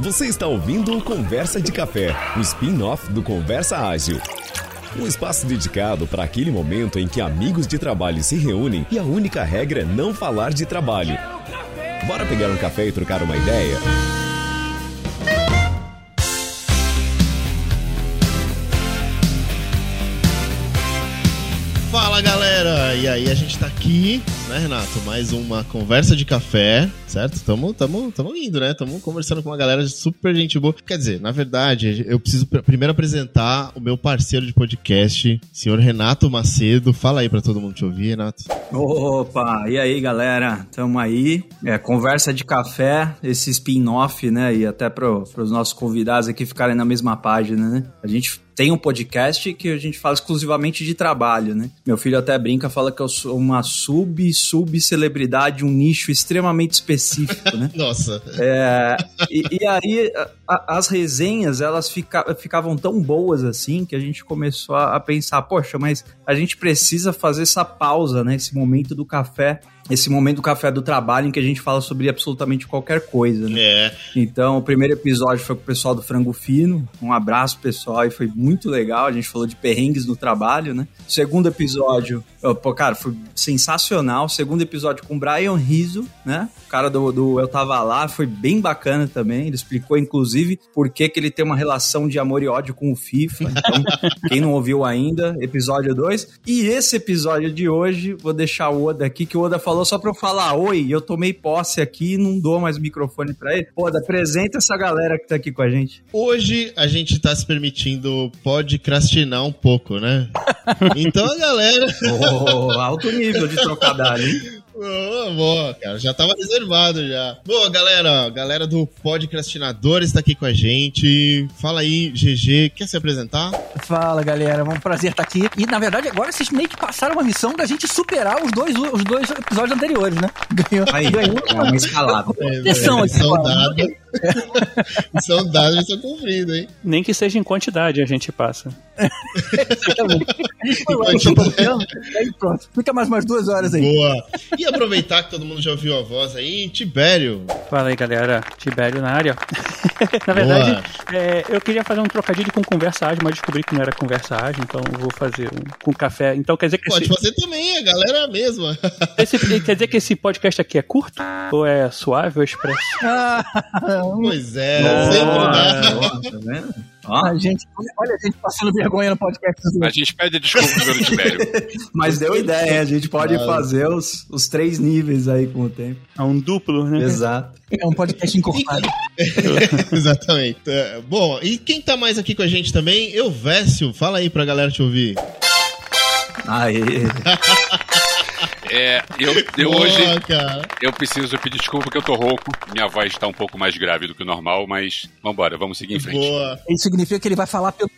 Você está ouvindo o Conversa de Café, o spin-off do Conversa Ágil. Um espaço dedicado para aquele momento em que amigos de trabalho se reúnem e a única regra é não falar de trabalho. Bora pegar um café e trocar uma ideia? Fala galera! E aí a gente tá aqui, né, Renato? Mais uma conversa de café, certo? Tamo, tamo, tamo indo, né? Tamo conversando com uma galera super gente boa. Quer dizer, na verdade, eu preciso pr- primeiro apresentar o meu parceiro de podcast, senhor Renato Macedo. Fala aí pra todo mundo te ouvir, Renato. Opa, e aí galera, tamo aí, é, conversa de café, esse spin-off, né, e até para os nossos convidados aqui ficarem na mesma página, né, a gente tem um podcast que a gente fala exclusivamente de trabalho, né, meu filho até brinca, fala que eu sou uma sub-sub-celebridade, um nicho extremamente específico, né, Nossa. é, e, e aí a- as resenhas elas fica- ficavam tão boas assim que a gente começou a, a pensar, poxa, mas a gente precisa fazer essa pausa, né? Esse momento do café, esse momento do café do trabalho em que a gente fala sobre absolutamente qualquer coisa, né? É. Então, o primeiro episódio foi com o pessoal do Frango Fino. Um abraço, pessoal, e foi muito legal. A gente falou de perrengues no trabalho, né? Segundo episódio, pô, cara, foi sensacional. Segundo episódio com o Brian Rizzo, né? O cara do, do Eu Tava Lá, foi bem bacana também. Ele explicou, inclusive, por que, que ele tem uma relação de amor e ódio com o FIFA. Então, quem não ouviu ainda, episódio 2. E esse episódio de hoje, vou deixar o Oda aqui, que o Oda falou só pra eu falar oi, eu tomei posse aqui e não dou mais o microfone pra ele. Oda, apresenta essa galera que tá aqui com a gente. Hoje a gente tá se permitindo podcrastinar um pouco, né? Então a galera. Oh, alto nível de trocadilho, hein? Boa, boa, cara. Já tava reservado já. Boa, galera. Galera do Podcrastinadores tá aqui com a gente. Fala aí, GG. Quer se apresentar? Fala galera, é um prazer estar aqui. E na verdade agora vocês meio que passaram uma missão da gente superar os dois, os dois episódios anteriores, né? Ganhou, Aí, ganhou é uma escalada. Missão aqui, Missão agora. dada. Missão dada, missão cumprida, hein? Nem que seja em quantidade a gente passa. Exatamente. Pronto. Fica mais umas duas horas aí. Boa. E aproveitar que todo mundo já ouviu a voz aí, Tibério. Fala aí, galera. Tibério na área. na verdade, é, eu queria fazer um trocadilho com conversa ágil, mas descobri que não era conversa ágil, então eu vou fazer um com café. Então quer dizer que Pode esse, fazer também, a galera é a mesma. esse- quer dizer que esse podcast aqui é curto? Ou é suave ou expresso? Ah, Pois é, Boa, sempre dá. tá vendo? Ó, a gente, olha a gente passando vergonha no podcast. dos A gente pede desculpa pelo Tibério. mas deu ideia, a gente pode Claro. fazer os, os três níveis aí com o tempo. É um duplo, né? Exato. É um podcast encorpado. Exatamente. É, Bom, e quem tá mais aqui com a gente também? Eu, Vécio. Fala aí pra galera te ouvir. Aí. É, eu, eu Boa, hoje cara. eu preciso pedir desculpa porque eu tô rouco. Minha voz tá um pouco mais grave do que o normal, mas vambora, vamos seguir em frente. Boa. Isso significa que ele vai falar pelo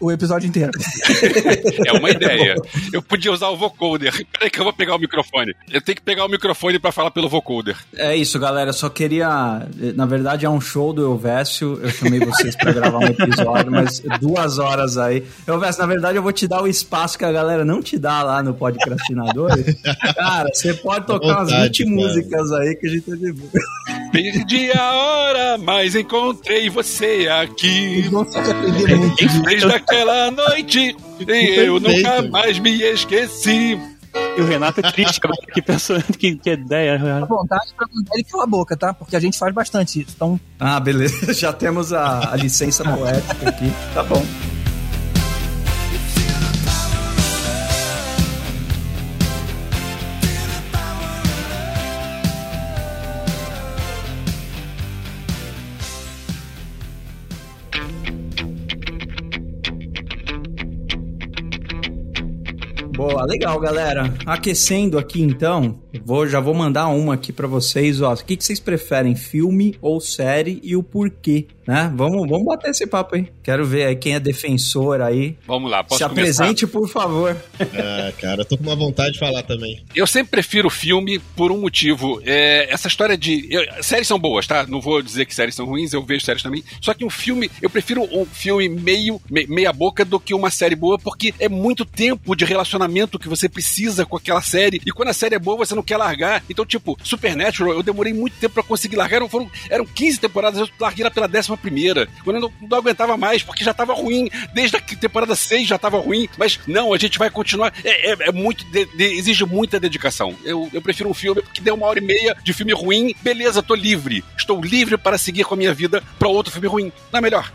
o episódio inteiro. É uma ideia. Eu podia usar o vocoder. Peraí que eu vou pegar o microfone. Eu tenho que pegar o microfone pra falar pelo vocoder. É isso, galera. Eu só queria. Na verdade, é um show do Elvésio. Eu chamei vocês pra gravar um episódio, mas duas horas aí. Elvésio, na verdade, eu vou te dar o espaço que a galera não te dá lá no Podcrastinador. Cara, você pode tocar umas vontade, 20 cara. músicas aí que a gente tá de boa. Perdi a hora, mas encontrei você aqui. Muito. Desde aquela noite, eu nunca mais me esqueci. E o Renato é triste agora aqui pensando que, que ideia. À vontade pra mandar ele calar a boca, tá? Porque a gente faz bastante isso. Então, Ah, beleza. Já temos a, a licença poética aqui. Tá bom. Boa, legal, galera. Aquecendo aqui então, vou, já vou mandar uma aqui pra vocês, ó. O que, que vocês preferem, filme ou série e o porquê, né? Vamos, vamos bater esse papo aí. Quero ver aí quem é defensor aí. Vamos lá, posso Se começar? apresente, por favor. Ah, cara, eu tô com uma vontade de falar também. Eu sempre prefiro filme por um motivo. É, essa história de. eu- séries são boas, tá? Não vou dizer que séries são ruins, eu vejo séries também. Só que um filme, eu prefiro um filme meio, me- meia boca do que uma série boa, porque é muito tempo de relacionamento momento que você precisa com aquela série. E quando a série é boa, você não quer largar. Então, tipo, Supernatural, eu demorei muito tempo para conseguir largar. Eram, foram, eram 15 temporadas, eu larguei lá pela 11 primeira. Quando eu não, não, aguentava mais, porque já tava ruim. Desde a temporada 6 já tava ruim. Mas não, a gente vai continuar. É, é, é muito. De, de, exige muita dedicação. Eu, eu prefiro um filme que deu uma hora e meia de filme ruim. Beleza, tô livre. Estou livre para seguir com a minha vida para outro filme ruim. Não é melhor.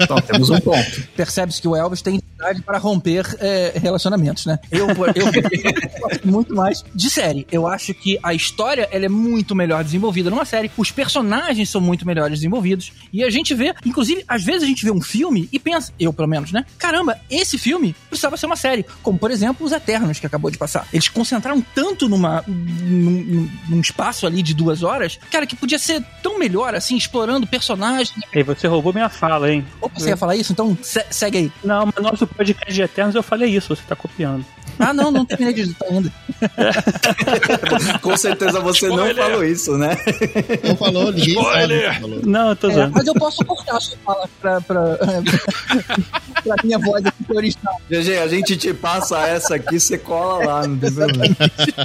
Então, temos um ponto. Percebe-se que o Elvis tem idade para romper é, relacionamentos, né? Eu, eu, eu gosto muito mais de série. Eu acho que a história ela é muito melhor desenvolvida numa série. Os personagens são muito melhores desenvolvidos. E a gente vê, inclusive, às vezes a gente vê um filme e pensa, eu pelo menos, né? Caramba, esse filme precisava ser uma série. Como, por exemplo, Os Eternos, que acabou de passar. Eles concentraram tanto numa, num, num espaço ali de duas horas, cara, que podia ser tão melhor, assim, explorando personagens. E você roubou minha fala, hein? Opa, você ia falar isso? Então se segue aí. Não, mas nosso podcast de Eternos eu falei isso, você tá copiando. Ah, não, não terminei de editar ainda. Com certeza você Spoiler. não falou isso, né? Não falou, ninguém Spoiler. Falou. Não, eu tô é, Mas eu posso cortar a sua fala pra, pra, pra minha voz aqui original. GG, a gente te passa essa aqui, você cola lá, não tem problema.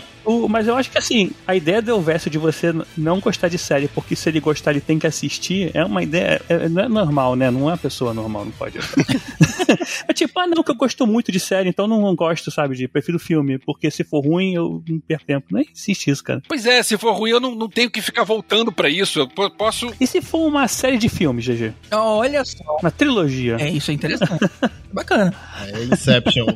O, mas eu acho que assim, a ideia do Elvésio de você não gostar de série, porque se ele gostar, ele tem que assistir, é uma ideia. É, não é normal, né? Não é uma pessoa normal, não pode. é tipo, ah, não, que eu gosto muito de série, então não gosto, sabe, de prefiro filme, porque se for ruim, eu não perco tempo. Não existe isso, cara. Pois é, se for ruim, eu não, não tenho que ficar voltando para isso. Eu posso. E se for uma série de filmes, GG? Olha só. Uma trilogia. É, isso é interessante. Bacana. É Inception.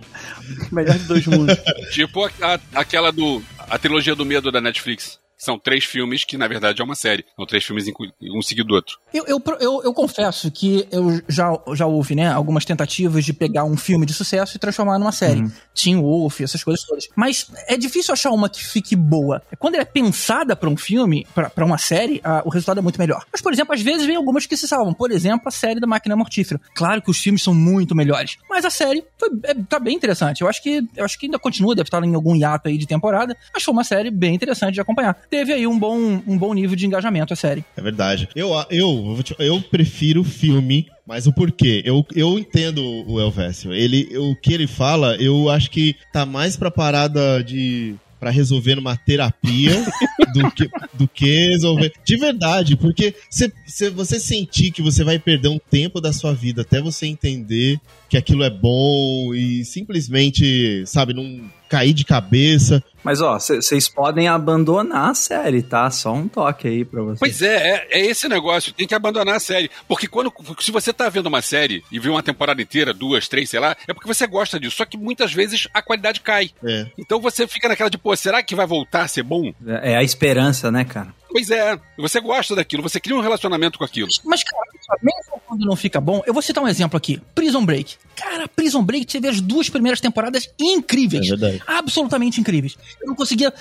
Melhor de dois mundos. tipo a, a, aquela do a trilogia do medo da Netflix. São três filmes que, na verdade, é uma série. São três filmes um seguido do outro. Eu, eu, eu, eu, confesso que eu já, já houve, né, algumas tentativas de pegar um filme de sucesso e transformar numa série. Uhum. Teen Wolf, essas coisas todas. Mas é difícil achar uma que fique boa. Quando ela é pensada para um filme, para uma série, a, o resultado é muito melhor. Mas, por exemplo, às vezes vem algumas que se salvam. Por exemplo, a série da Máquina Mortífera. Claro que os filmes são muito melhores. Mas a série foi, é, tá bem interessante. Eu acho que eu acho que ainda continua, deve estar em algum hiato aí de temporada. Mas foi uma série bem interessante de acompanhar teve aí um bom, um bom nível de engajamento a série. É verdade. Eu, eu, eu prefiro filme mas o porquê? Eu, eu entendo o Elvésio. Ele, o que ele fala, eu acho que tá mais pra parada de para resolver numa terapia do, que, do que resolver. De verdade, porque se, se você sentir que você vai perder um tempo da sua vida até você entender que aquilo é bom e simplesmente, sabe, não cair de cabeça. Mas ó, vocês podem abandonar a série, tá? Só um toque aí pra vocês. Pois é, é, é, esse negócio, tem que abandonar a série. Porque quando. Se você tá vendo uma série e viu uma temporada inteira, duas, três, sei lá, é porque você gosta disso. Só que muitas vezes a qualidade cai. É. Então você fica naquela de, pô, será que vai voltar a ser bom? É, é a esperança, né, cara? Pois é, você gosta daquilo, você cria um relacionamento com aquilo. Mas, cara, mesmo quando não fica bom, eu vou citar um exemplo aqui: Prison Break. Cara, Prison Break teve as duas primeiras temporadas incríveis. É verdade. Absolutamente incríveis. Eu não conseguia.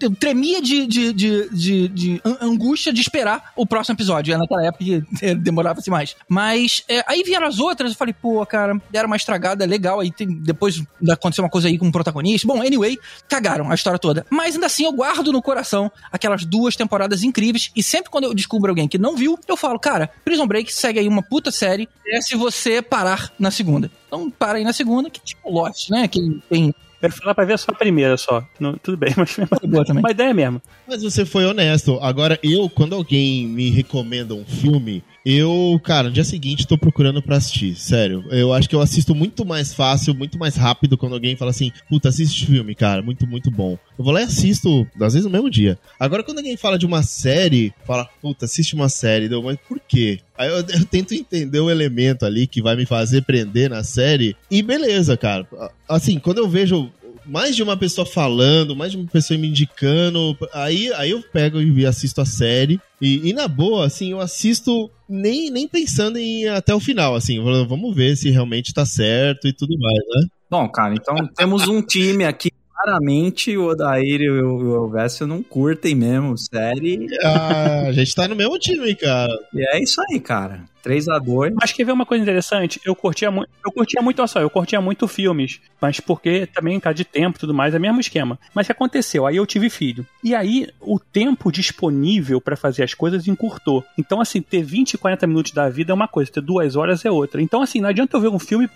Eu tremia de, de, de, de, de angústia de esperar o próximo episódio. É naquela época que demorava-se mais. Mas é, aí vieram as outras, eu falei, pô, cara, deram uma estragada legal. Aí tem, depois aconteceu uma coisa aí com o protagonista. Bom, anyway, cagaram a história toda. Mas ainda assim eu guardo no coração aquelas duas temporadas incríveis. E sempre quando eu descubro alguém que não viu, eu falo, cara, Prison Break segue aí uma puta série. É se você parar na segunda. Então para aí na segunda, que tipo Lost, né? Que tem Quero falar pra ver só a primeira só. Não, tudo bem, mas boa também. uma ideia mesmo. Mas você foi honesto. Agora, eu, quando alguém me recomenda um filme, eu, cara, no dia seguinte tô procurando pra assistir. Sério. Eu acho que eu assisto muito mais fácil, muito mais rápido quando alguém fala assim, puta, assiste filme, cara, muito, muito bom. Eu vou lá e assisto, às vezes no mesmo dia. Agora, quando alguém fala de uma série, fala, puta, assiste uma série, deu, mas por quê? Aí eu, eu, tento entender o elemento ali que vai me fazer prender na série. E beleza, cara. Assim, quando eu vejo mais de uma pessoa falando, mais de uma pessoa me indicando. Aí, aí eu pego e assisto a série. E, e, na boa, assim, eu assisto nem, nem pensando em ir até o final, assim, vamos ver se realmente tá certo e tudo mais, né? Bom, cara, então temos um time aqui claramente o Odair e o Elvésio não curtem mesmo série. Ah, a gente tá no mesmo time, cara. E é isso aí, cara. 3x2. Acho que ver uma coisa interessante, eu curtia muito, eu curtia muito, olha só, eu curtia muito filmes, mas porque também, cara, de tempo e tudo mais, é o mesmo esquema. Mas o que aconteceu? Aí eu tive filho. E aí, o tempo disponível para fazer as coisas encurtou. Então, assim, ter 20, 40 minutos da vida é uma coisa, ter duas horas é outra. Então, assim, não adianta eu ver um filme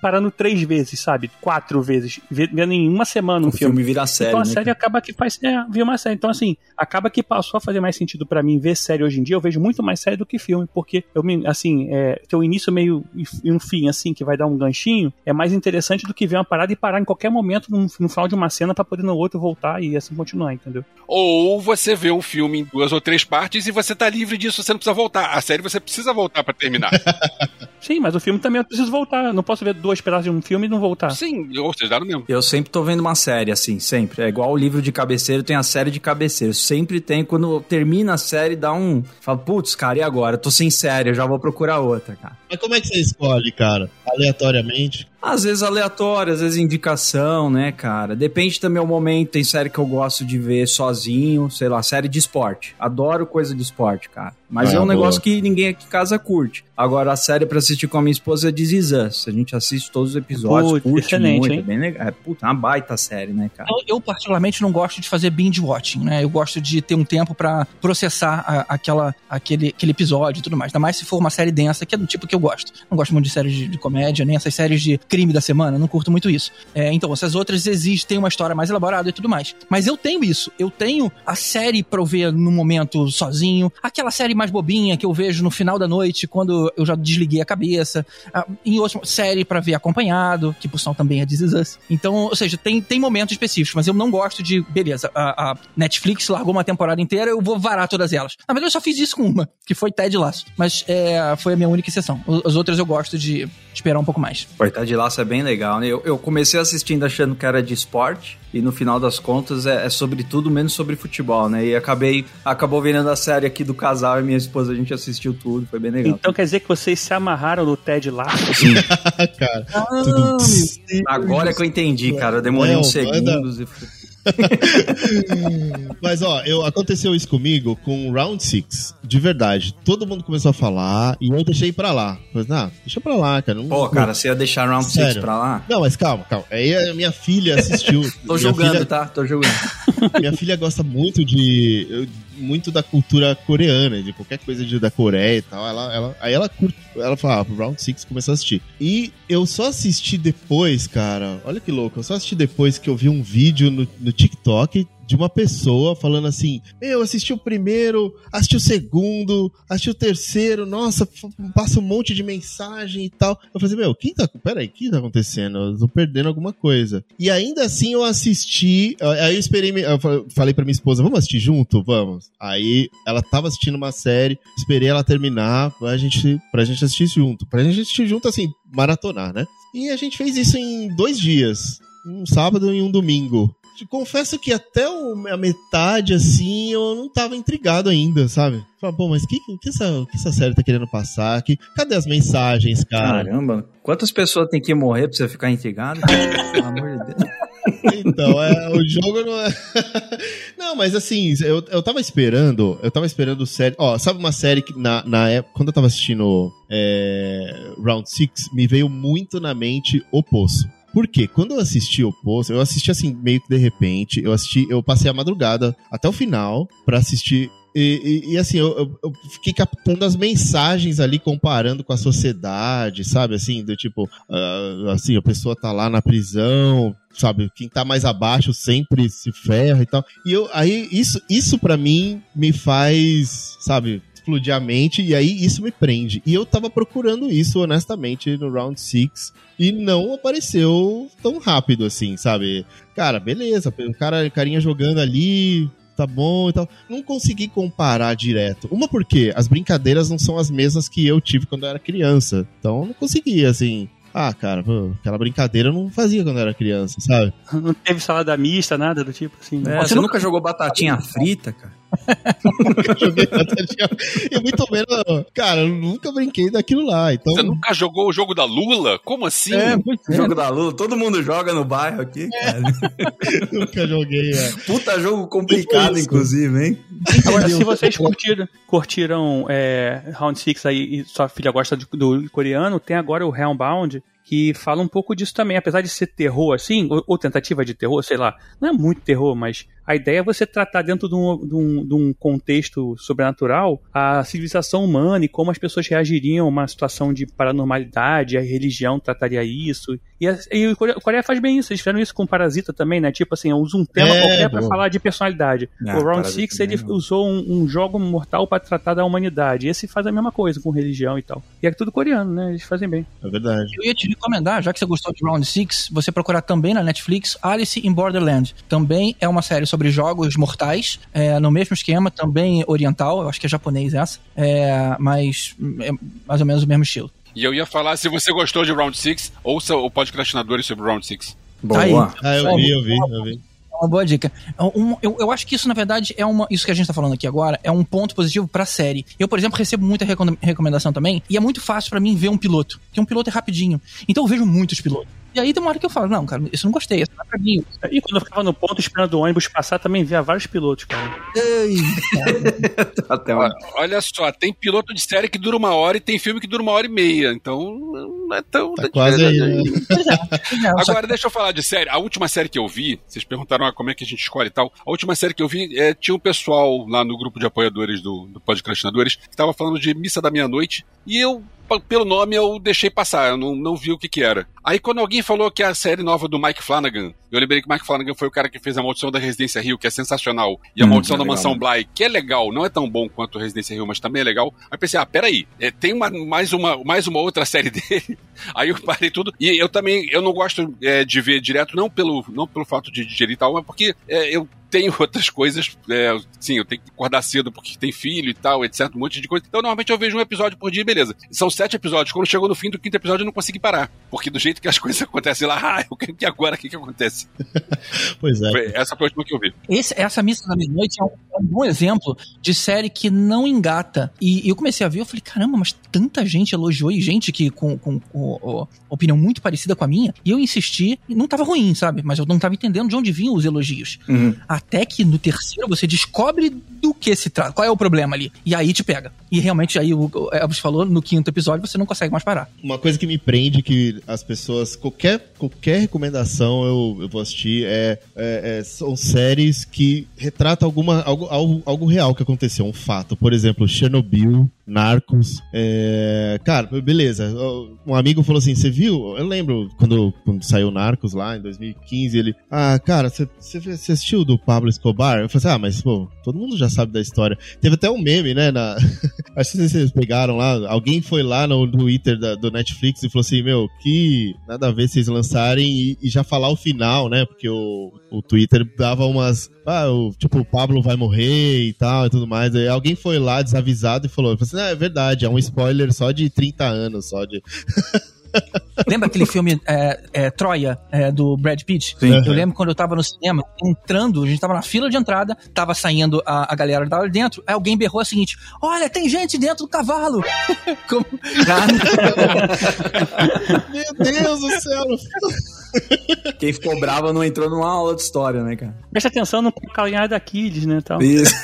parando três vezes, sabe? Quatro vezes, vendo em uma semana um o filme. filme vira série. Então a né, série acaba que faz. É, vira uma série. Então, assim, acaba que passou a fazer mais sentido para mim ver série hoje em dia. Eu vejo muito mais série do que filme, porque eu me, assim, é, ter um início meio e um fim, assim, que vai dar um ganchinho, é mais interessante do que ver uma parada e parar em qualquer momento no, no final de uma cena para poder no outro voltar e assim continuar, entendeu? Ou você vê um filme em duas ou três partes e você tá livre disso, você não precisa voltar. A série você precisa voltar para terminar. Sim, mas o filme também eu preciso voltar. Eu não posso ver dois pedaços de um filme e não voltar. Sim, ou seja, dá no mesmo. Eu sempre tô vendo uma série, assim, sempre. É igual o livro de cabeceiro, tem a série de cabeceiro. Sempre tem, quando termina a série, dá um. Fala, putz, cara, e agora? Eu tô sem série, eu já vou procurar outra, cara. Mas como é que você escolhe, cara? Aleatoriamente? Às vezes aleatório, às vezes indicação, né, cara? Depende também do momento. Tem série que eu gosto de ver sozinho, sei lá, série de esporte. Adoro coisa de esporte, cara. Mas ah, é um boa. negócio que ninguém aqui em casa curte. Agora, a série pra assistir com a minha esposa é This Is Us. A gente assiste todos os episódios, Puta, curte excelente, muito, hein? é bem legal. É, puta, uma baita série, né, cara? Eu, eu, particularmente, não gosto de fazer binge watching, né? Eu gosto de ter um tempo para processar a, aquela, aquele, aquele episódio e tudo mais. Ainda mais se for uma série densa, que é do tipo que eu gosto. Não gosto muito de séries de, de comédia, nem essas séries de crime da semana, não curto muito isso. É, então, essas outras existem uma história mais elaborada e tudo mais. Mas eu tenho isso. Eu tenho a série pra eu ver no momento sozinho, aquela série mais bobinha que eu vejo no final da noite, quando eu já desliguei a cabeça, em outra série para ver acompanhado, que por sinal também é This Is Us. Então, ou seja, tem, tem momentos específicos, mas eu não gosto de, beleza, a, a Netflix largou uma temporada inteira, eu vou varar todas elas. Na verdade, eu só fiz isso com uma, que foi Ted Lasso. Mas é, foi a minha única exceção. As outras eu gosto de esperar um pouco mais. Pô, Ted Lasso é bem legal, né? Eu, eu comecei assistindo achando que era de esporte, e no final das contas é, é, sobre tudo menos sobre futebol, né? E acabei acabou vendo a série aqui do casal e minha esposa, a gente assistiu tudo, foi bem legal. Então quer dizer que vocês se amarraram no Ted lá? cara, ah, Agora é que eu entendi, cara. Eu demorei Não, uns segundos manda... e Mas ó, eu, aconteceu isso comigo com Round 6. De verdade. Todo mundo começou a falar e eu deixei pra lá. Falei, não, deixa pra lá, cara. Não, Pô, cara, você ia deixar Round 6 pra lá? Não, mas calma, calma. Aí a minha filha assistiu. Tô julgando, filha... tá? Tô julgando. minha filha gosta muito de muito da cultura coreana, de qualquer coisa de, da Coreia e tal. Ela, ela, aí ela curte, ela fala, ah, Round 6 começou a assistir. E eu só assisti depois, cara. Olha que louco, eu só assisti depois que eu vi um vídeo no, no TikTok de uma pessoa falando assim: Meu, assisti o primeiro, assisti o segundo, assisti o terceiro, nossa, passa um monte de mensagem e tal. Eu falei, meu, quem tá. Peraí, o que tá acontecendo? Eu tô perdendo alguma coisa. E ainda assim eu assisti. Aí eu esperei, eu falei pra minha esposa: Vamos assistir junto? Vamos. Aí ela tava assistindo uma série, esperei ela terminar pra gente, pra gente assistir junto. Pra gente assistir junto, assim, maratonar, né? E a gente fez isso em dois dias. Um sábado e um domingo confesso que até a metade, assim, eu não tava intrigado ainda, sabe? Falei, bom, mas o que, que, essa, que essa série tá querendo passar? Que, cadê as mensagens, cara? Caramba, quantas pessoas tem que morrer pra você ficar intrigado? Pelo amor de Deus. Então, é, o jogo não é. não, mas assim, eu, eu tava esperando. Eu tava esperando série. Ó, sabe uma série que na, na época. Quando eu tava assistindo é, Round 6, me veio muito na mente o Poço. Porque quando eu assisti o post, eu assisti assim, meio que de repente, eu assisti, eu passei a madrugada até o final para assistir e, e, e, assim, eu, eu, fiquei captando as mensagens ali, comparando com a sociedade, sabe? Assim, do tipo, uh, assim, a pessoa tá lá na prisão, sabe? Quem tá mais abaixo sempre se ferra e tal. E eu, aí, isso, isso para mim me faz, sabe? Explodir a mente, e aí isso me prende. E eu tava procurando isso, honestamente, no Round 6, e não apareceu tão rápido assim, sabe? Cara, beleza, o cara, carinha jogando ali, tá bom e tal. Não consegui comparar direto. Uma porque as brincadeiras não são as mesmas que eu tive quando eu era criança. Então não consegui, assim. Ah, cara, pô, aquela brincadeira eu não fazia quando eu era criança, sabe? Não teve salada mista, nada do tipo assim. É, você, você nunca jogou batatinha frita, cara? Nunca joguei batatinha E muito menos, cara, eu nunca brinquei daquilo lá. Então... Você nunca jogou o jogo da Lula? Como assim? É, o jogo da Lula, todo mundo joga no bairro aqui, é. nunca joguei, é. Puta jogo complicado, inclusive, hein? Agora, se vocês curtiram, curtiram é, Round 6 aí e sua filha gosta do, do coreano, tem agora o Hellbound, que fala um pouco disso também. Apesar de ser terror assim, ou, ou, tentativa de terror, sei lá, não é muito terror, mas a ideia é você tratar dentro de um, de um, de um contexto sobrenatural a civilização humana e como as pessoas reagiriam a uma situação de paranormalidade, a religião trataria isso. E, a, e o Coreia faz bem isso, eles fizeram isso com Parasita também, né? Tipo assim, usa um tema é, qualquer para falar de personalidade. Ah, o Round 6 ele não. usou um, um, jogo mortal para tratar da humanidade. Esse faz a mesma coisa com religião e tal. E é tudo coreano, né? Eles fazem bem. É verdade. Eu ia te recomendar, já que você gostou de Round 6, você procurar também na Netflix Alice in Borderland. Também é uma série sobre jogos mortais, é, no mesmo esquema, também oriental, eu acho que é japonês essa, é, mas é mais ou menos o mesmo estilo. E eu ia falar, se você gostou de Round 6, ouça o podcastinadores sobre Round 6. Boa. Tá ah, eu vi, eu vi, eu vi uma boa dica. É um, eu, eu acho que isso, na verdade, é uma. Isso que a gente tá falando aqui agora é um ponto positivo pra série. Eu, por exemplo, recebo muita recomendação também, e é muito fácil para mim ver um piloto. Porque um piloto é rapidinho. Então eu vejo muitos pilotos. E aí tem uma hora que eu falo, não, cara, isso eu não gostei, isso não é pra mim. E quando eu ficava no ponto esperando o ônibus passar, também via vários pilotos, cara. Ei, Até uma... Olha só, tem piloto de série que dura uma hora e tem filme que dura uma hora e meia. Então, não é tão. Tá quase aí. Né? Agora, deixa eu falar de série. A última série que eu vi, vocês perguntaram ah, como é que a gente escolhe e tal. A última série que eu vi, é, tinha um pessoal lá no grupo de apoiadores do, do Podcastinadores que tava falando de Missa da Meia-Noite. E eu pelo nome eu deixei passar, eu não, não vi o que que era. Aí quando alguém falou que a série nova do Mike Flanagan, eu lembrei que o Mike Flanagan foi o cara que fez a Maldição da Residência Rio, que é sensacional, e a hum, Maldição é da legal, Mansão né? Bly, que é legal, não é tão bom quanto Residência Rio, mas também é legal. Aí pensei, ah, peraí, é, tem uma, mais, uma, mais uma outra série dele. Aí eu parei tudo. E eu também, eu não gosto é, de ver direto, não pelo, não pelo fato de digerir tal, mas porque é, eu tenho outras coisas. É, sim, eu tenho que acordar cedo porque tem filho e tal, etc. Um monte de coisa. Então, normalmente eu vejo um episódio por dia, beleza. São sete episódios. Quando chegou no fim do quinto episódio, eu não consegui parar. Porque do jeito que as coisas acontecem lá, ah, eu quero que agora o que, que acontece? pois é. Essa foi a última que eu vi. Esse, essa Missa da Meia-Noite é, um, é um, bom exemplo de série que não engata. E, e eu comecei a ver, eu falei, caramba, mas tanta gente elogiou e gente que com, com, com, com opinião muito parecida com a minha. E eu insisti, e não tava ruim, sabe? Mas eu não tava entendendo de onde vinham os elogios. Uhum. Até que no terceiro você descobre do que se trata, qual é o problema ali. E aí te pega. E realmente, aí o Elvis falou, no quinto episódio você não consegue mais parar. Uma coisa que me prende, que as pessoas, qualquer, qualquer recomendação eu, eu vou assistir, é, é, é são séries que retratam alguma, algo, algo, algo real que aconteceu, um fato. Por exemplo, Chernobyl, Narcos. É... Cara, beleza. Um amigo falou assim: você viu? Eu lembro quando, quando saiu Narcos lá em 2015. Ele, ah, cara, você assistiu do Pablo Escobar? Eu falei assim: ah, mas pô, todo mundo já sabe da história. Teve até um meme, né? Na... Acho que vocês pegaram lá. Alguém foi lá no Twitter da, do Netflix e falou assim: meu, que nada a ver vocês lançarem e, e já falar o final, né? Porque o, o Twitter dava umas. Ah, o, tipo, o Pablo vai morrer e tal e tudo mais. Alguém foi lá desavisado e falou: assim, ah, é verdade, é um spoiler só de 30 anos, só de. Lembra aquele filme é, é, Troia, é, do Brad Pitt? Sim. Eu lembro quando eu tava no cinema, entrando, a gente tava na fila de entrada, tava saindo a, a galera que tava dentro, aí alguém berrou o seguinte: Olha, tem gente dentro do cavalo! Como... Meu Deus do céu! Quem ficou bravo não entrou numa aula de história, né, cara? Presta atenção no calcanhar da Aquiles, né? Tal. Isso.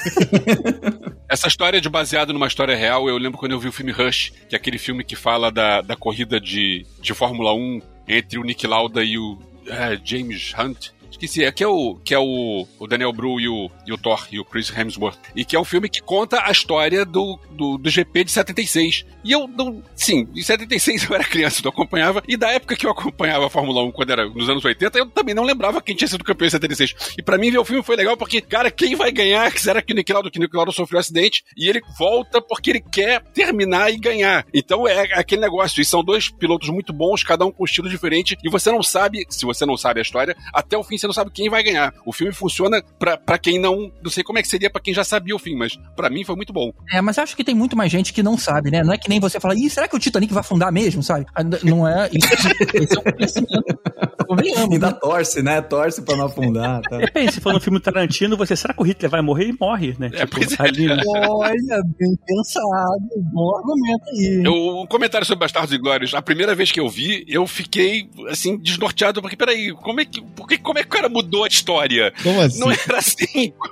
Essa história de baseado numa história real, eu lembro quando eu vi o filme Rush, que é aquele filme que fala da, da corrida de, de Fórmula 1 entre o Nick Lauda e o é, James Hunt. Esqueci, é que é o, que é o, o Daniel Bru e o, e o Thor e o Chris Hemsworth. E que é um filme que conta a história do, do, do GP de 76. E eu não. Sim, em 76 eu era criança, eu acompanhava. E da época que eu acompanhava a Fórmula 1, quando era nos anos 80, eu também não lembrava quem tinha sido campeão em 76. E para mim ver o filme foi legal porque, cara, quem vai ganhar? Será que o Nick Lauda, que o sofreu um acidente e ele volta porque ele quer terminar e ganhar. Então é aquele negócio. E são dois pilotos muito bons, cada um com um estilo diferente. E você não sabe, se você não sabe a história, até o fim você não sabe quem vai ganhar. O filme funciona para quem não. Não sei como é que seria para quem já sabia o fim, mas para mim foi muito bom. É, mas acho que tem muito mais gente que não sabe, né? Não é que nem você fala, ih, será que o Titanic vai afundar mesmo, sabe? Ah, não é. Isso, é um conhecimento. Ainda né? torce, né? Torce pra não afundar. Tá. Depende, se for no filme Tarantino, você, será que o Hitler vai morrer? E morre, né? É, tipo, é. ali, né? Olha, bem pensado. Bom argumento aí. Eu, um comentário sobre Bastardos e Glórias. A primeira vez que eu vi, eu fiquei, assim, desnorteado, porque, peraí, como é que. Por que, como é que cara mudou a história? Como assim? Não era assim.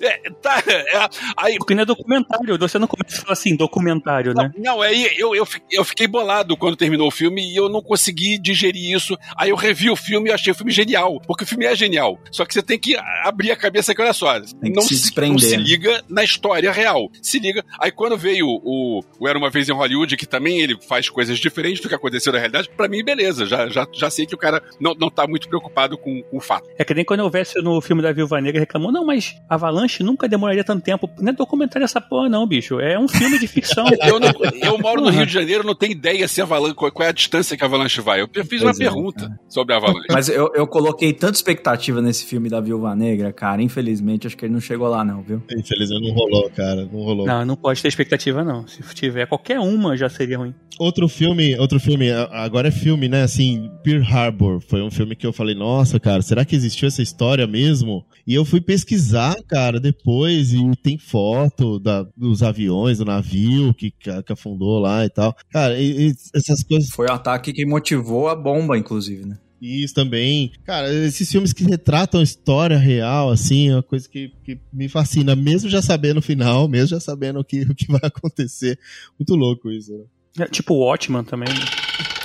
É, tá, é, aí... Porque não é documentário, você não começa a falar assim, documentário, não, né? Não, aí eu, eu, eu fiquei bolado quando terminou o filme e eu não consegui digerir isso. Aí eu revi o filme e achei o filme genial, porque o filme é genial. Só que você tem que abrir a cabeça que, olha só, não se, se não se liga na história real. Se liga. Aí quando veio o, o Era Uma Vez em Hollywood, que também ele faz coisas diferentes do que aconteceu na realidade, para mim, beleza. Já, já, já sei que o cara não, não tá muito preocupado com, com o fato. É que nem quando eu vesse no filme da Viúva Negra reclamou, não, mas Avalanche nunca demoraria tanto tempo. Não é documentário essa porra, não, bicho. É um filme de ficção. eu, não, eu moro no Rio de Janeiro, não tenho ideia se Avalanche, qual, é a distância que a Avalanche vai. Eu fiz pois uma é, pergunta cara. sobre a Avalanche. Mas eu, eu coloquei tanta expectativa nesse filme da Viúva Negra, cara. Infelizmente, acho que ele não chegou lá, não, viu? Infelizmente não rolou, cara. Não rolou. Não, não pode ter expectativa, não. Se tiver qualquer uma, já seria ruim. Outro filme, outro filme, agora é filme, né? Assim, Pearl Harbor. Foi um filme que eu falei, nossa, cara, será que existiu essa história mesmo? E eu fui pesquisar, cara, depois, e tem foto da, dos aviões, do navio que, que afundou lá e tal. Cara, e, e essas coisas. Foi o ataque que motivou a bomba, inclusive, né? Isso também. Cara, esses filmes que retratam a história real, assim, é uma coisa que, que me fascina, mesmo já sabendo o final, mesmo já sabendo o que, o que vai acontecer. Muito louco isso, né? É, tipo o Watchman também.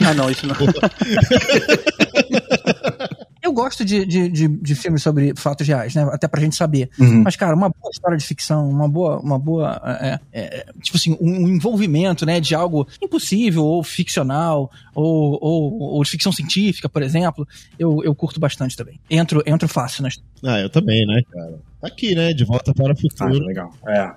Ah, não, isso não. Eu gosto de, de, de, de, filmes sobre fatos reais, né? Até pra gente saber. Uhum. Mas, cara, uma boa história de ficção, uma boa. Uma boa é, é, é tipo assim, um envolvimento, né? De algo impossível ou ficcional, ou, ou, ou de ficção científica, por exemplo, eu, eu curto bastante também. Entro, entro fácil nas. Ah, eu também, né, cara? Tá aqui, né? De volta para o futuro. Ah, legal. É,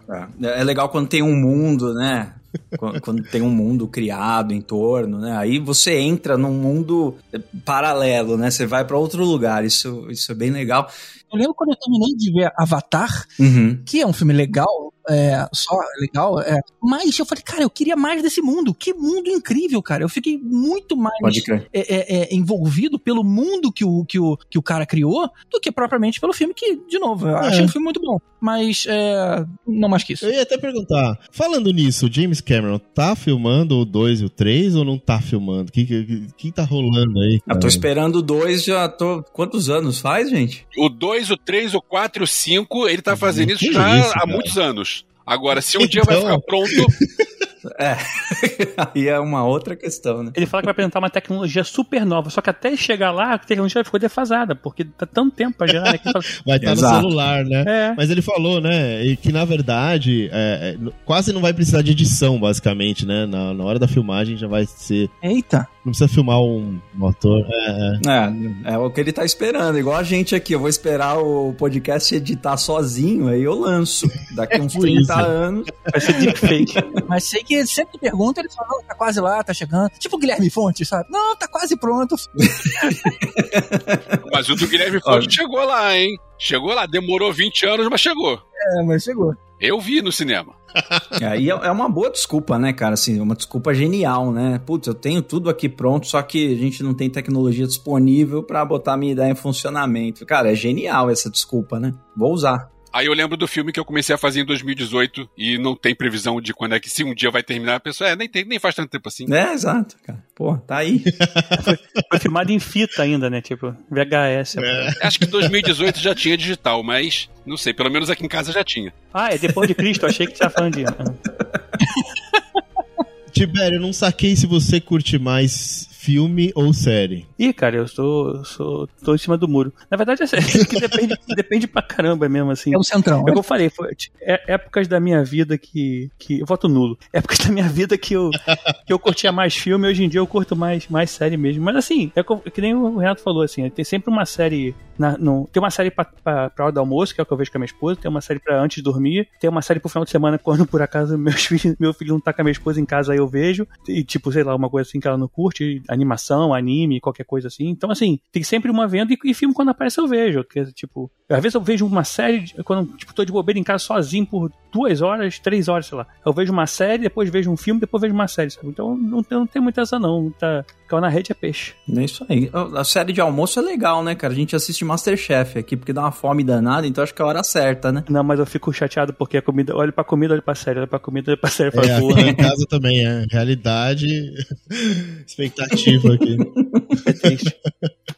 é. é legal quando tem um mundo, né? quando tem um mundo criado em torno, né? Aí você entra num mundo paralelo, né? Você vai para outro lugar. Isso, isso é bem legal. Eu lembro quando eu terminei de ver Avatar, uhum. que é um filme legal, é, só legal, é, mas eu falei, cara, eu queria mais desse mundo. Que mundo incrível, cara. Eu fiquei muito mais é, é, é, envolvido pelo mundo que o, que, o, que o cara criou do que propriamente pelo filme, que, de novo, eu achei um filme muito bom. Mas é, não mais que isso. Eu ia até perguntar, falando nisso, James Cameron tá filmando o 2 e o 3 ou não tá filmando? O que, que, que tá rolando aí? Cara? Eu tô esperando o 2 já tô. Quantos anos faz, gente? O 2, o 3, o 4 e o 5, ele tá fazendo isso já isso, há muitos anos. Agora, se um então... dia vai ficar pronto. É, aí é uma outra questão, né? Ele fala que vai apresentar uma tecnologia super nova, só que até chegar lá, a tecnologia ficou defasada, porque tá tanto tempo pra gerar, né? vai estar no celular, né? É. Mas ele falou, né, que na verdade é, quase não vai precisar de edição, basicamente, né? Na, na hora da filmagem já vai ser. Eita! Não precisa filmar um motor. É, é. é, é o que ele tá esperando, igual a gente aqui. Eu vou esperar o podcast editar sozinho, aí eu lanço. Daqui uns 30 isso. anos. Vai ser deepfake. Mas sei que sempre pergunta, ele fala, tá quase lá, tá chegando. Tipo o Guilherme Fonte, sabe? Não, tá quase pronto. mas o do Guilherme Fonte chegou lá, hein? Chegou lá, demorou 20 anos, mas chegou. É, mas chegou. Eu vi no cinema. Aí é, é uma boa desculpa, né, cara? Assim, uma desculpa genial, né? Putz, eu tenho tudo aqui pronto, só que a gente não tem tecnologia disponível para botar minha ideia em funcionamento. Cara, é genial essa desculpa, né? Vou usar. Aí eu lembro do filme que eu comecei a fazer em 2018 e não tem previsão de quando é que se um dia vai terminar. A pessoa, é, nem, tem, nem faz tanto tempo assim. É, exato, cara. Pô, tá aí. foi, foi, filmado em fita ainda, né? Tipo, VHS. É. Acho que 2018 já tinha digital, mas não sei, pelo menos aqui em casa já tinha. Ah, é depois de Cristo, achei que tinha falando de. Tibério, eu não saquei se você curte mais filme ou série? Ih, cara, eu sou, sou tô em cima do muro. Na verdade, é que depende, depende pra caramba mesmo, assim. É o centrão. É o que eu falei, foi é, épocas da minha vida que, que. Eu voto nulo. Épocas da minha vida que eu, que eu curtia mais filme, hoje em dia eu curto mais, mais série mesmo. Mas assim, é que nem o Renato falou, assim, tem sempre uma série. Na, no, tem uma série pra, pra, pra hora do almoço, que é o que eu vejo com a minha esposa, tem uma série pra antes de dormir, tem uma série pro final de semana, quando por acaso meus filhos, meu filho não tá com a minha esposa em casa, aí eu vejo. E tipo, sei lá, uma coisa assim que ela não curte, animação, anime, qualquer coisa assim. Então, assim, tem sempre uma venda e, e filme quando aparece eu vejo. Porque, tipo, às vezes eu vejo uma série, quando tipo, tô de bobeira em casa sozinho por duas horas, três horas, sei lá. Eu vejo uma série, depois vejo um filme, depois vejo uma série, sabe? Então não, não tem muita essa não. Tá, caiu na rede é peixe. É isso aí. A série de almoço é legal, né, cara? A gente assiste Masterchef aqui, porque dá uma fome danada, então acho que é a hora certa, né? Não, mas eu fico chateado porque a comida. Olha pra comida, olha pra série, olha pra comida, olha pra série. Fala, é, aqui em casa também, é. Realidade, expectativa aqui. É triste.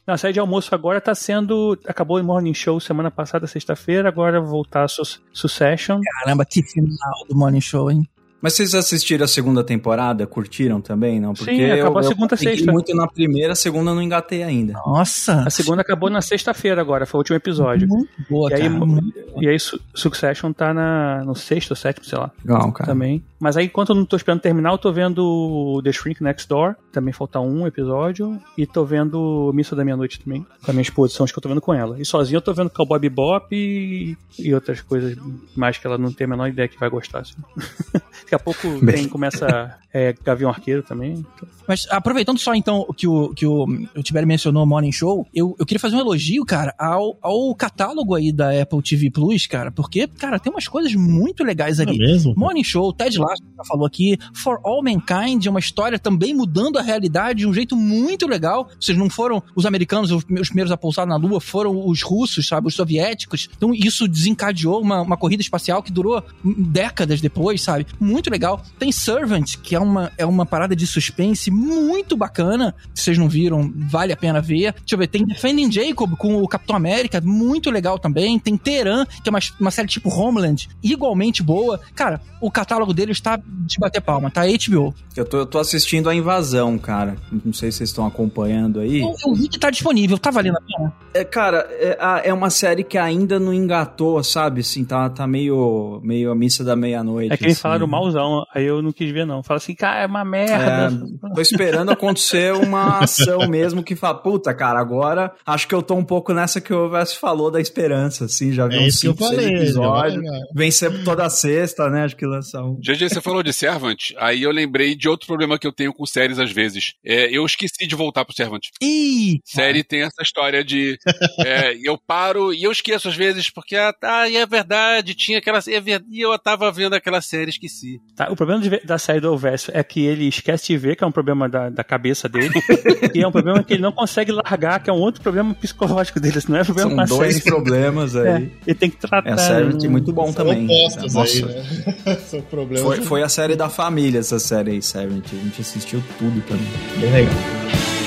Não, a série de almoço agora tá sendo. Acabou o Morning Show semana passada, sexta-feira, agora voltar a Su Succession. Caramba, que final do Morning Show, hein? Mas vocês assistiram a segunda temporada? Curtiram também, não? Porque Sim, acabou eu, a segunda eu sexta. muito na primeira, a segunda não engatei ainda. Nossa! A segunda acabou na sexta-feira agora, foi o último episódio. Muito boa, e aí, cara. E aí Succession tá na, no sexto, sétimo, sei lá. Legal, cara. Também. Mas aí, enquanto eu não tô esperando terminar, eu tô vendo The Shrink Next Door, também falta um episódio, e tô vendo Missa da Meia-Noite também, com a minha esposa, são os que eu tô vendo com ela. E sozinho eu tô vendo Cowboy Bebop e, e outras coisas mais que ela não tem a menor ideia que vai gostar. Assim. Daqui a pouco tem, começa é, Gavião Arqueiro também. Mas aproveitando só então que o, que o, o Tibério mencionou Morning Show, eu, eu queria fazer um elogio, cara, ao, ao catálogo aí da Apple TV Plus, cara, porque, cara, tem umas coisas muito legais ali. É mesmo? Morning Show, Ted Lasso já falou aqui, For All Mankind, é uma história também mudando a realidade de um jeito muito legal. Vocês não foram os americanos os primeiros a pousar na Lua, foram os russos, sabe, os soviéticos. Então isso desencadeou uma, uma corrida espacial que durou décadas depois, sabe? Muito legal. Tem Servant, que é uma, é uma parada de suspense muito bacana. Se vocês não viram, vale a pena ver. Deixa eu ver, tem Defending Jacob com o Capitão América, muito legal também. Tem Teran, que é uma, uma série tipo Homeland, igualmente boa. Cara, o catálogo dele está de bater palma, tá? HBO. Eu tô, eu tô assistindo a Invasão, cara. Não sei se vocês estão acompanhando aí. Eu, eu vi que tá disponível, tá valendo a pena? É, cara, é, é uma série que ainda não engatou, sabe? Assim, tá, tá meio, meio a missa da meia-noite. É que eles assim. falaram aí eu não quis ver, não. Fala assim, cara, é uma merda. É, tô esperando acontecer uma ação mesmo que fala, puta, cara, agora acho que eu tô um pouco nessa que o Vess falou da esperança, assim, já vi é uns 5, 6 episódios. Vem sempre toda sexta, né? Acho que lança um. GG, você falou de Servant, aí eu lembrei de outro problema que eu tenho com séries às vezes. É, eu esqueci de voltar pro Servant. Ih! Série tem essa história de é, eu paro e eu esqueço às vezes, porque ah, tá, é verdade, tinha aquela. É e eu tava vendo aquela série, esqueci. Tá, o problema de, da série do Elvésio é que ele esquece de ver, que é um problema da, da cabeça dele, e é um problema que ele não consegue largar, que é um outro problema psicológico dele, não é problema São com a dois série. problemas aí. É, ele tem que tratar. É a série muito bom São também. opostos Nossa. aí, né? São problemas. Foi, foi a série da família, essa série aí, Servant. A gente assistiu tudo também. Bem legal.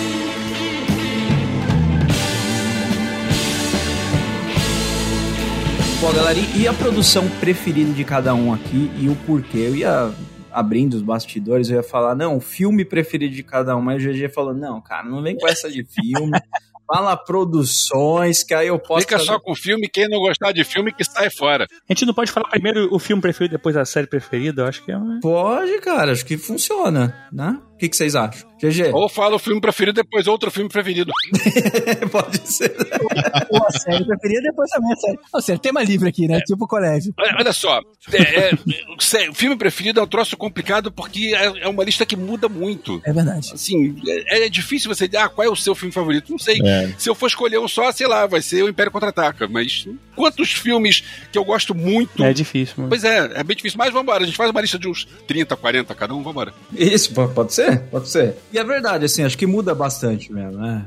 Bom, galera, e a produção preferida de cada um aqui e o porquê? Eu ia abrindo os bastidores, eu ia falar, não, o filme preferido de cada um, mas o GG falou, não, cara, não vem com essa de filme. Fala produções, que aí eu posso. Fica fazer- só com filme, quem não gostar de filme que sai fora. A gente não pode falar primeiro o filme preferido, depois a série preferida, eu acho que é uma... Pode, cara, acho que funciona, né? O que, que vocês acham? GG? Ou fala o filme preferido, depois outro filme preferido. Pode ser. Pô, a série preferida depois também a série. Ou seja, tema livre aqui, né? Tipo colégio. Olha só, é, é, o filme preferido é um troço complicado porque é, é uma lista que muda muito. É verdade. Assim, é, é difícil você dizer, ah, qual é o seu filme favorito? Não sei. É. Se eu for escolher um só, sei lá, vai ser o Império Contra-Ataca. Mas quantos filmes que eu gosto muito. É difícil, mano. Pois é, é bem difícil. Mas vambora, a gente faz uma lista de uns 30, 40 cada um, vambora. Isso, po- pode ser? Pode ser. E é verdade, assim, acho que muda bastante mesmo, né?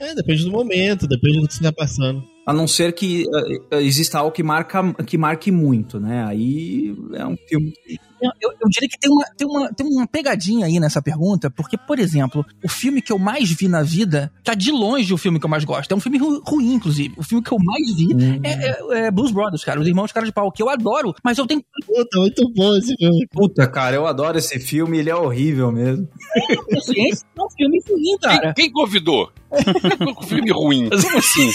É, É, depende do momento, depende do que você tá passando. a não ser que eh, exista algo que, marca, que marque muito, né? Aí é um filme. que- Eu, eu- diria que tem uma, tem, uma, tem uma pegadinha aí nessa pergunta, porque, por exemplo, o filme que eu mais vi na vida tá de longe o filme que eu mais gosto. É um filme ru- ruim, inclusive. O filme que eu mais vi é, é- é Blues Brothers, cara. Os Irmãos Cara de Pau, que eu adoro, mas eu tenho. Puta, muito bom esse filme. Puta, cara, eu adoro esse filme, ele é horrível mesmo. consciência. É um filme ruim, cara. Quem, quem convidou? um filme ruim. Como assim?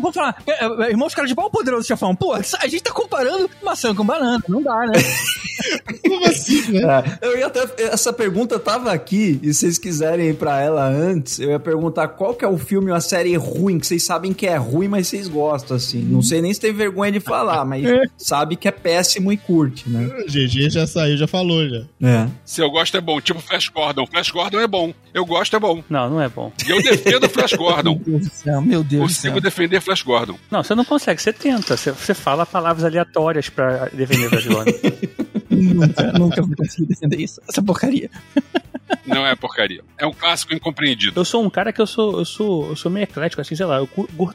Vou falar, é, é, Irmãos Cara de Pau ou Poderoso Chefão? Pô, a gente tá comparando maçã com banana. Não dá, né? Como assim, né? É, eu ia até, essa pergunta tava aqui, e se vocês quiserem ir pra ela antes, eu ia perguntar qual que é o filme ou a série ruim, que vocês sabem que é ruim, mas vocês gostam, assim. Não sei nem se tem vergonha de falar, mas sabe que é péssimo e curte, né? O GG já saiu, já falou já. É. Se eu gosto é bom, tipo Flash Gordon. Flash Gordon é bom. Eu gosto é bom. Não, não é bom. E eu defendo Flash Gordon. Meu Deus do céu, meu Deus. Consigo defender Flash Gordon. Não, você não consegue, você tenta. Você, você fala palavras aleatórias pra defender o Flash Gordon. everyone. Nunca, nunca vou conseguir defender isso. Essa porcaria. Não é porcaria. É um clássico incompreendido. Eu sou um cara que eu sou, eu sou, eu sou meio eclético, assim, sei lá, eu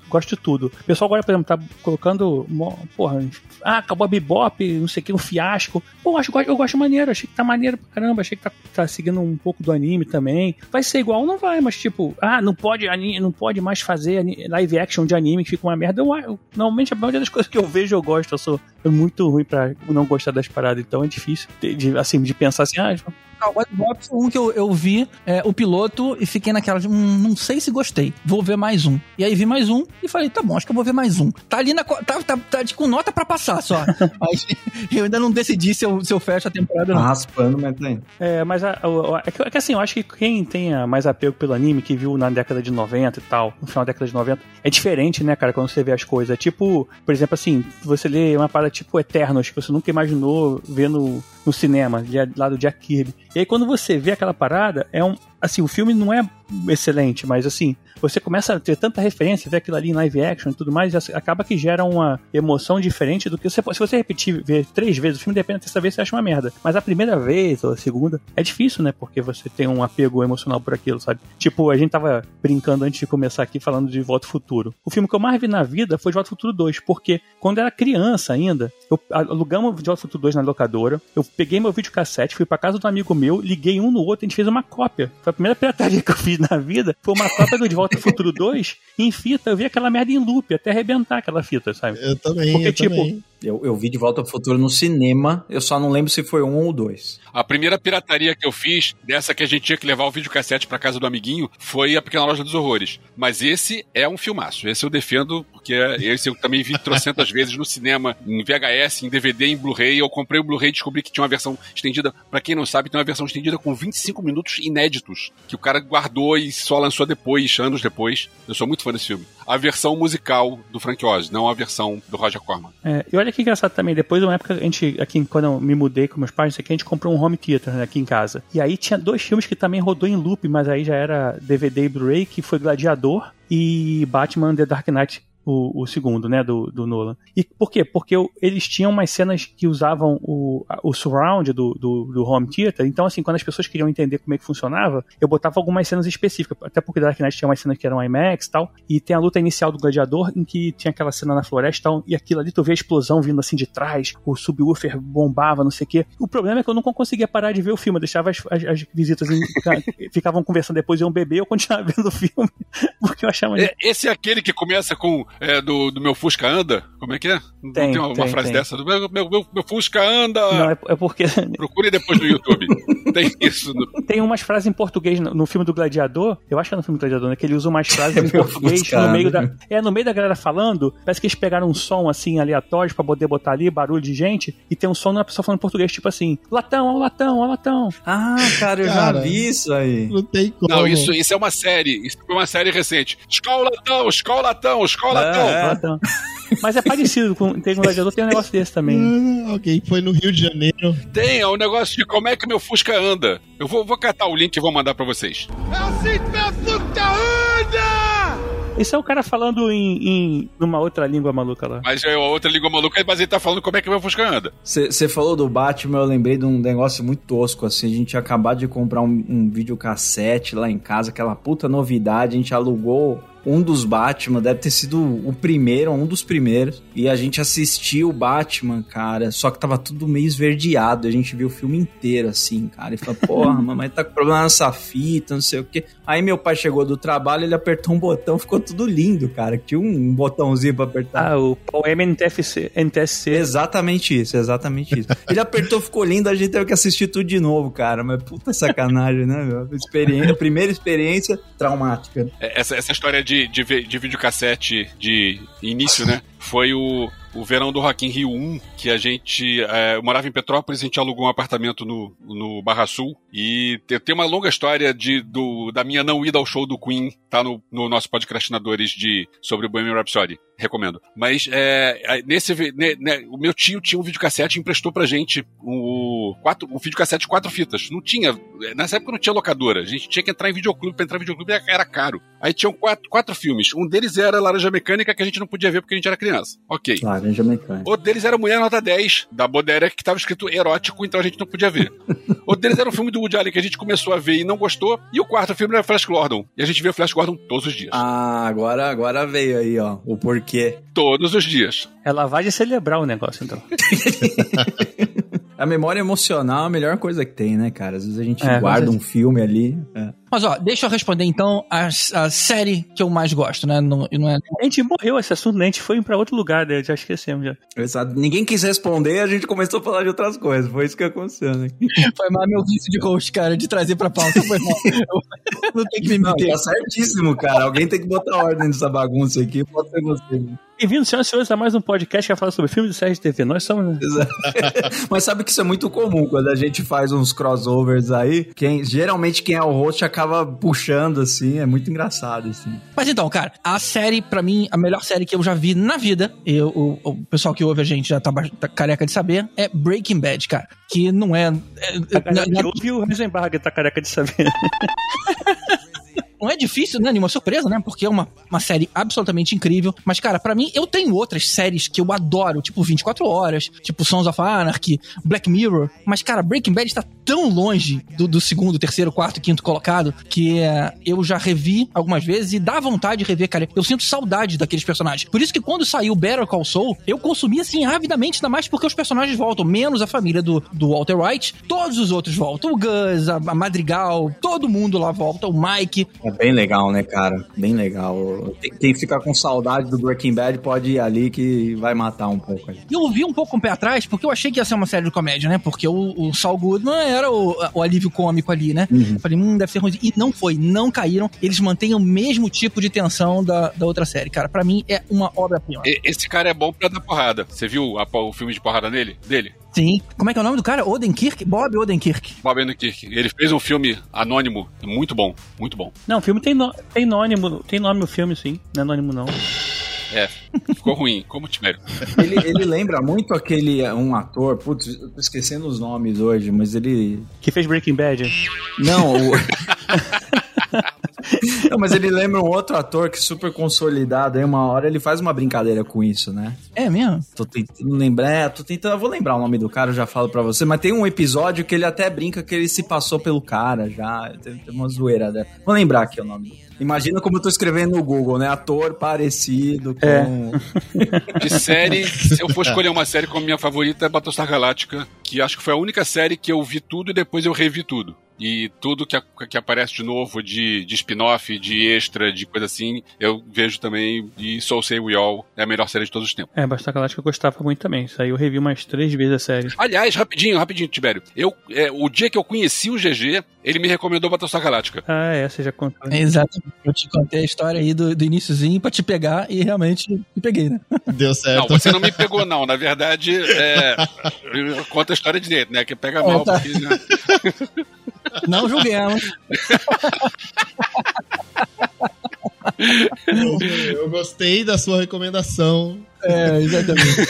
gosto de tudo. O pessoal agora, por exemplo, tá colocando, porra, ah, acabou a Bebop, não sei o que, um fiasco. Pô, acho, eu gosto maneiro, achei que tá maneiro pra caramba, achei que tá, tá seguindo um pouco do anime também. Vai ser igual? Não vai, mas tipo, ah, não pode, não pode mais fazer live action de anime que fica uma merda. Eu, eu, normalmente a maioria das coisas que eu vejo eu gosto, eu sou muito ruim pra não gostar das paradas, então é difícil de, de assim, de pensar assim, ah, Cowboy Bebop foi um que eu, eu vi é, o piloto e fiquei naquela de, hum, não sei se gostei, vou ver mais um. E aí vi mais um e falei, tá bom, acho que eu vou ver mais um. Tá ali na, tá, tá, tá com nota pra passar só. mas eu ainda não decidi se eu, se eu fecho a temporada ou não. Raspando, mas tem. É, mas a, a, é, que, é, que, assim, eu acho que quem tenha mais apego pelo anime, que viu na década de 90 e tal, no final da década de 90, é diferente, né, cara, quando você vê as coisas. É tipo, por exemplo, assim, você lê uma parada tipo Eternos, que você nunca imaginou ver no, no cinema, lá do Jack Kirby. E aí quando você vê aquela parada, é um. Assim, o filme não é excelente, mas assim, você começa a ter tanta referência, ver aquilo ali em live action e tudo mais, e acaba que gera uma emoção diferente do que você, se você repetir, ver três vezes o filme, depende da terceira vez você acha uma merda. Mas a primeira vez ou a segunda é difícil, né? Porque você tem um apego emocional por aquilo, sabe? Tipo, a gente tava brincando antes de começar aqui falando de Volta ao Futuro. O filme que eu mais vi na vida foi de Volta ao Futuro 2, porque quando era criança ainda, eu alugamos de Volta ao Futuro 2 na locadora, eu peguei meu videocassete, fui pra casa do amigo meu, liguei um no outro, a gente fez uma cópia. Foi a primeira pirataria que eu fiz na vida, foi uma cópia do De Volta ao Futuro 2 em fita. Eu vi aquela merda em loop, até arrebentar aquela fita, sabe? Eu também, Porque, eu tipo, também. Eu, eu vi De Volta ao Futuro no cinema, eu só não lembro se foi um ou dois. A primeira pirataria que eu fiz, dessa que a gente tinha que levar o videocassete pra casa do amiguinho, foi a Pequena Loja dos Horrores. Mas esse é um filmaço. Esse eu defendo, porque esse eu também vi trocentas vezes no cinema, em VHS, em DVD, em Blu-ray. Eu comprei o Blu-ray e descobri que tinha uma versão estendida. Para quem não sabe, tem uma versão estendida com 25 minutos inéditos, que o cara guardou e só lançou depois, anos depois. Eu sou muito fã desse filme. A versão musical do Frank Oz, não a versão do Roger Corman. É, e olha olha que engraçado também, depois de uma época, a gente, aqui, quando eu me mudei com meus pais, aqui, a gente comprou um home theater né, aqui em casa. E aí tinha dois filmes que também rodou em loop, mas aí já era DVD e Blu-ray, que foi Gladiador e Batman The Dark Knight o, o segundo, né, do, do Nolan. E por quê? Porque eles tinham umas cenas que usavam o, o surround do, do, do, home theater, então assim, quando as pessoas queriam entender como é que funcionava, eu botava algumas cenas específicas, até porque Dark Knight tinha umas cenas que eram IMAX e tal, e tem a luta inicial do Gladiador, em que tinha aquela cena na floresta e tal, e aquilo ali tu vê a explosão vindo assim de trás, o subwoofer bombava, não sei o quê. O problema é que eu não conseguia parar de ver o filme, eu deixava as, as, as visitas, em, ficavam conversando depois, iam beber, eu continuava vendo o filme, porque eu achava... É, esse é aquele que começa com é, do, do meu Fusca anda? Como é que é? Tem, Não tem uma, tem, frase tem. dessa? Do meu, meu, meu, meu, Fusca anda! Não, é, é, porque. Procure depois no YouTube. tem isso. No... Tem umas frases em português no, no, filme do Gladiador. Eu acho que é no filme do Gladiador, né? Que ele usa umas frases em português Fusca no meio da. É, no meio da galera falando. Parece que eles pegaram um som assim aleatório pra poder botar ali, barulho de gente, e tem um som de uma pessoa falando português, tipo assim: latão, ó latão, ó latão. Ah, cara, eu cara, já vi isso aí. Não tem como. Não, isso, isso é uma série. Isso foi uma série recente. Escola latão, escola latão, escola latão. É, latão. Mas é parecido com tem um gladiador, tem um negócio desse também. Hum, ok, foi no Rio de Janeiro. Tem, é um negócio de como é que meu Fusca anda. Eu vou, vou catar o link e vou mandar pra vocês. É assim que meu Fusca anda! Isso é o cara falando em, em numa outra língua maluca lá. Mas é outra língua maluca, mas ele tá falando como é que meu Fusca anda. Você falou do Batman, eu lembrei de um negócio muito tosco, assim. A gente tinha acabado de comprar um, um videocassete lá em casa, aquela puta novidade. A gente alugou um dos Batman, deve ter sido o primeiro, um dos primeiros. E a gente assistiu o Batman, cara, só que tava tudo meio esverdeado. A gente viu o filme inteiro, assim, cara. E falou, porra, mamãe tá com problema nessa fita, não sei o quê. Aí meu pai chegou do trabalho, ele apertou um botão, ficou tudo lindo, cara. Tinha um botãozinho pra apertar. Ah, o Paul NTFC, NTSC. Exatamente isso, exatamente isso. Ele apertou, ficou lindo, a gente teve que assistir tudo de novo, cara. Mas puta sacanagem, né, meu? Experiência, primeira experiência traumática. É, essa, essa história de, de, de videocassete de início, né? Foi o, o verão do Rock in Rio 1, que a gente é, morava em Petrópolis, a gente alugou um apartamento no, no Barra Sul e tem uma longa história de, do, da minha não ida ao show do Queen, tá no, no nosso podcastinadores de sobre o Bohemian Rhapsody, recomendo. Mas é, nesse né, né, o meu tio tinha um videocassete e emprestou pra gente o quatro, um videocassete de quatro fitas. Não tinha, nessa época não tinha locadora, a gente tinha que entrar em videoclube, pra entrar em videoclube era caro. Aí tinham quatro, quatro filmes, um deles era Laranja Mecânica que a gente não podia ver porque a gente era criança. Ok. Laranja Mecânica. Outro deles era Mulher Nota 10, da Bodera, que estava escrito erótico, então a gente não podia ver. Outro deles era um filme do Woody Allen que a gente começou a ver e não gostou. E o quarto filme era Flash Gordon. E a gente vê o Flash Gordon todos os dias. Ah, agora, agora veio aí, ó, o porquê. Todos os dias. É lavagem celebrar o negócio, então. A memória emocional é a melhor coisa que tem, né, cara? Às vezes a gente é, guarda um filme ali. É. Mas ó, deixa eu responder então a, a série que eu mais gosto, né? Não, não é... A gente morreu esse assunto, né? A gente foi pra outro lugar, né? Já esquecemos já. Exato. Ninguém quis responder, a gente começou a falar de outras coisas. Foi isso que aconteceu, né? foi mal meu vício de host, cara, de trazer pra pauta. Foi mal. não tem que me meter. Não, tá certíssimo, cara. Alguém tem que botar ordem nessa bagunça aqui. Pode ser você. Né? Bem-vindo, senhoras e senhores, a mais um podcast que vai falar sobre filmes de séries de TV. Nós somos. Né? Mas sabe que isso é muito comum quando a gente faz uns crossovers aí. Quem, geralmente quem é o host acaba puxando, assim. É muito engraçado, assim. Mas então, cara, a série, para mim, a melhor série que eu já vi na vida, eu, o, o pessoal que ouve a gente já tá, tá, careca de saber, é Breaking Bad, cara. Que não é. é, a é, que ouve o Heisenberg tá careca de saber. não é difícil, né? Nenhuma surpresa, né? Porque é uma, uma série absolutamente incrível. Mas, cara, para mim, eu tenho outras séries que eu adoro, tipo 24 Horas, tipo Sons of Anarchy, Black Mirror. Mas, cara, Breaking Bad tá tão longe do, do segundo, terceiro, quarto, quinto colocado que é, eu já revi algumas vezes e dá vontade de rever, cara. Eu sinto saudade daqueles personagens. Por isso que quando saiu Better Call Saul, eu consumi assim avidamente, ainda mais porque os personagens voltam, menos a família do, do Walter White. Todos os outros voltam. O Gus, a, a Madrigal, todo mundo lá volta, o Mike. É bem legal, né, cara? Bem legal. Quem ficar com saudade do Breaking Bad pode ir ali que vai matar um pouco. Ali. Eu vi um pouco um pé atrás, porque eu achei que ia ser uma série de comédia, né? Porque o, o Saul Goodman era o, o alívio cômico ali, né? Uhum. Eu falei, hum, deve ser ruim. E não foi, não caíram. Eles mantêm o mesmo tipo de tensão da, da outra série, cara. Pra mim é uma obra-prima. Esse cara é bom pra dar porrada. Você viu a, o filme de porrada dele? dele? Sim. Como é que é o nome do cara? Odenkirk? Bob Odenkirk. Bob Odenkirk. Ele fez um filme anônimo, muito bom, muito bom. Não, o filme tem, no, tem anônimo, tem nome no filme, sim. Não é anônimo, não. É, ficou ruim, como o Timério. Ele, ele lembra muito aquele, um ator, putz, eu tô esquecendo os nomes hoje, mas ele... Que fez Breaking Bad? Não, o... Não, mas ele lembra um outro ator que é super consolidado. Aí uma hora ele faz uma brincadeira com isso, né? É mesmo? Tô tentando lembrar, é, tô tentando, eu vou lembrar o nome do cara, eu já falo pra você. Mas tem um episódio que ele até brinca que ele se passou pelo cara já. Tem, tem uma zoeira, né? Vou lembrar aqui o nome Imagina como eu tô escrevendo no Google, né? Ator parecido com. É. De série, se eu for escolher uma série como minha favorita, é Battlestar Galactica, que acho que foi a única série que eu vi tudo e depois eu revi tudo. E tudo que, que aparece de novo, de, de spin-off, de extra, de coisa assim, eu vejo também. E Soul Say We All é a melhor série de todos os tempos. É, Battlestar Galactica eu gostava muito também. Isso aí eu revi umas três vezes a série. Aliás, rapidinho, rapidinho, Tibério. Eu, é, o dia que eu conheci o GG, ele me recomendou Battlestar Galactica. Ah, é, você já contou. Exato. Eu te contei a história aí do, do iníciozinho pra te pegar e realmente me peguei, né? Deu certo. Não, você não me pegou, não. Na verdade, é, conta a história direito, né? Que pega mal. É, tá. porque, né? Não julguemos. Eu gostei da sua recomendação. É, exatamente.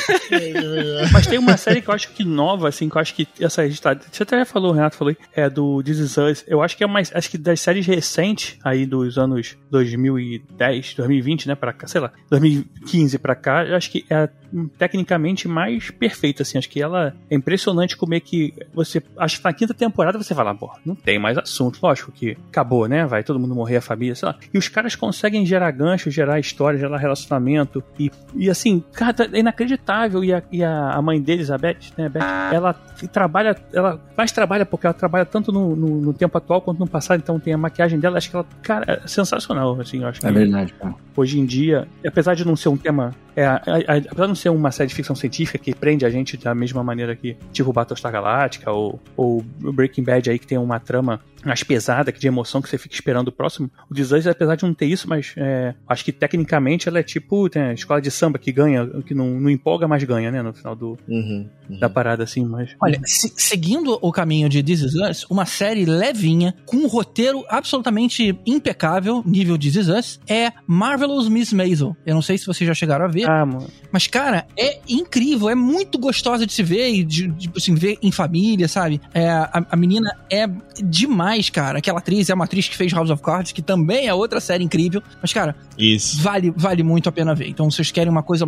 Mas tem uma série que eu acho que nova, assim, que eu acho que essa está. Você até falou, o Renato falou, é do This Is Us. Eu acho que é mais. Acho que das séries recentes, aí dos anos 2010, 2020, né, pra cá, sei lá, 2015 pra cá, eu acho que é tecnicamente mais perfeita, assim. Acho que ela é impressionante como é que você. Acho que na quinta temporada você fala, pô, não tem mais assunto. Lógico que acabou, né? Vai todo mundo morrer, a família, sei lá. E os caras conseguem gerar gancho, gerar história, gerar relacionamento. E, e assim, cara, é inacreditável. E a, e a mãe deles, a Beth, né? A Beth, ela trabalha, ela mais trabalha porque ela trabalha tanto no, no, no, tempo atual quanto no passado. Então tem a maquiagem dela, acho que ela, cara, é sensacional, assim, eu acho. É verdade, cara. Hoje em dia, apesar de não ser um tema é, a, a, apesar de não ser uma série de ficção científica que prende a gente da mesma maneira que, tipo, Battlestar Galactica ou, ou Breaking Bad aí, que tem uma trama mais pesada, que de emoção, que você fica esperando o próximo. O Desires, apesar de não ter isso, mas é, acho que tecnicamente ela é tipo tem a escola de samba que ganha, que não, não empolga, mas ganha, né? No final do, uhum, uhum. da parada, assim. Mas... Olha, se, seguindo o caminho de This Is Us, uma série levinha, com um roteiro absolutamente impecável, nível This Is Us, é Marvelous Miss Maisel. Eu não sei se vocês já chegaram a ver. Ah, mano. Mas, cara, é incrível, é muito gostosa de se ver e de, de assim, ver em família, sabe? É, a, a menina é demais demais, cara. Aquela atriz é uma atriz que fez House of Cards, que também é outra série incrível. Mas, cara, Isso. vale, vale muito a pena ver. Então, se vocês querem uma coisa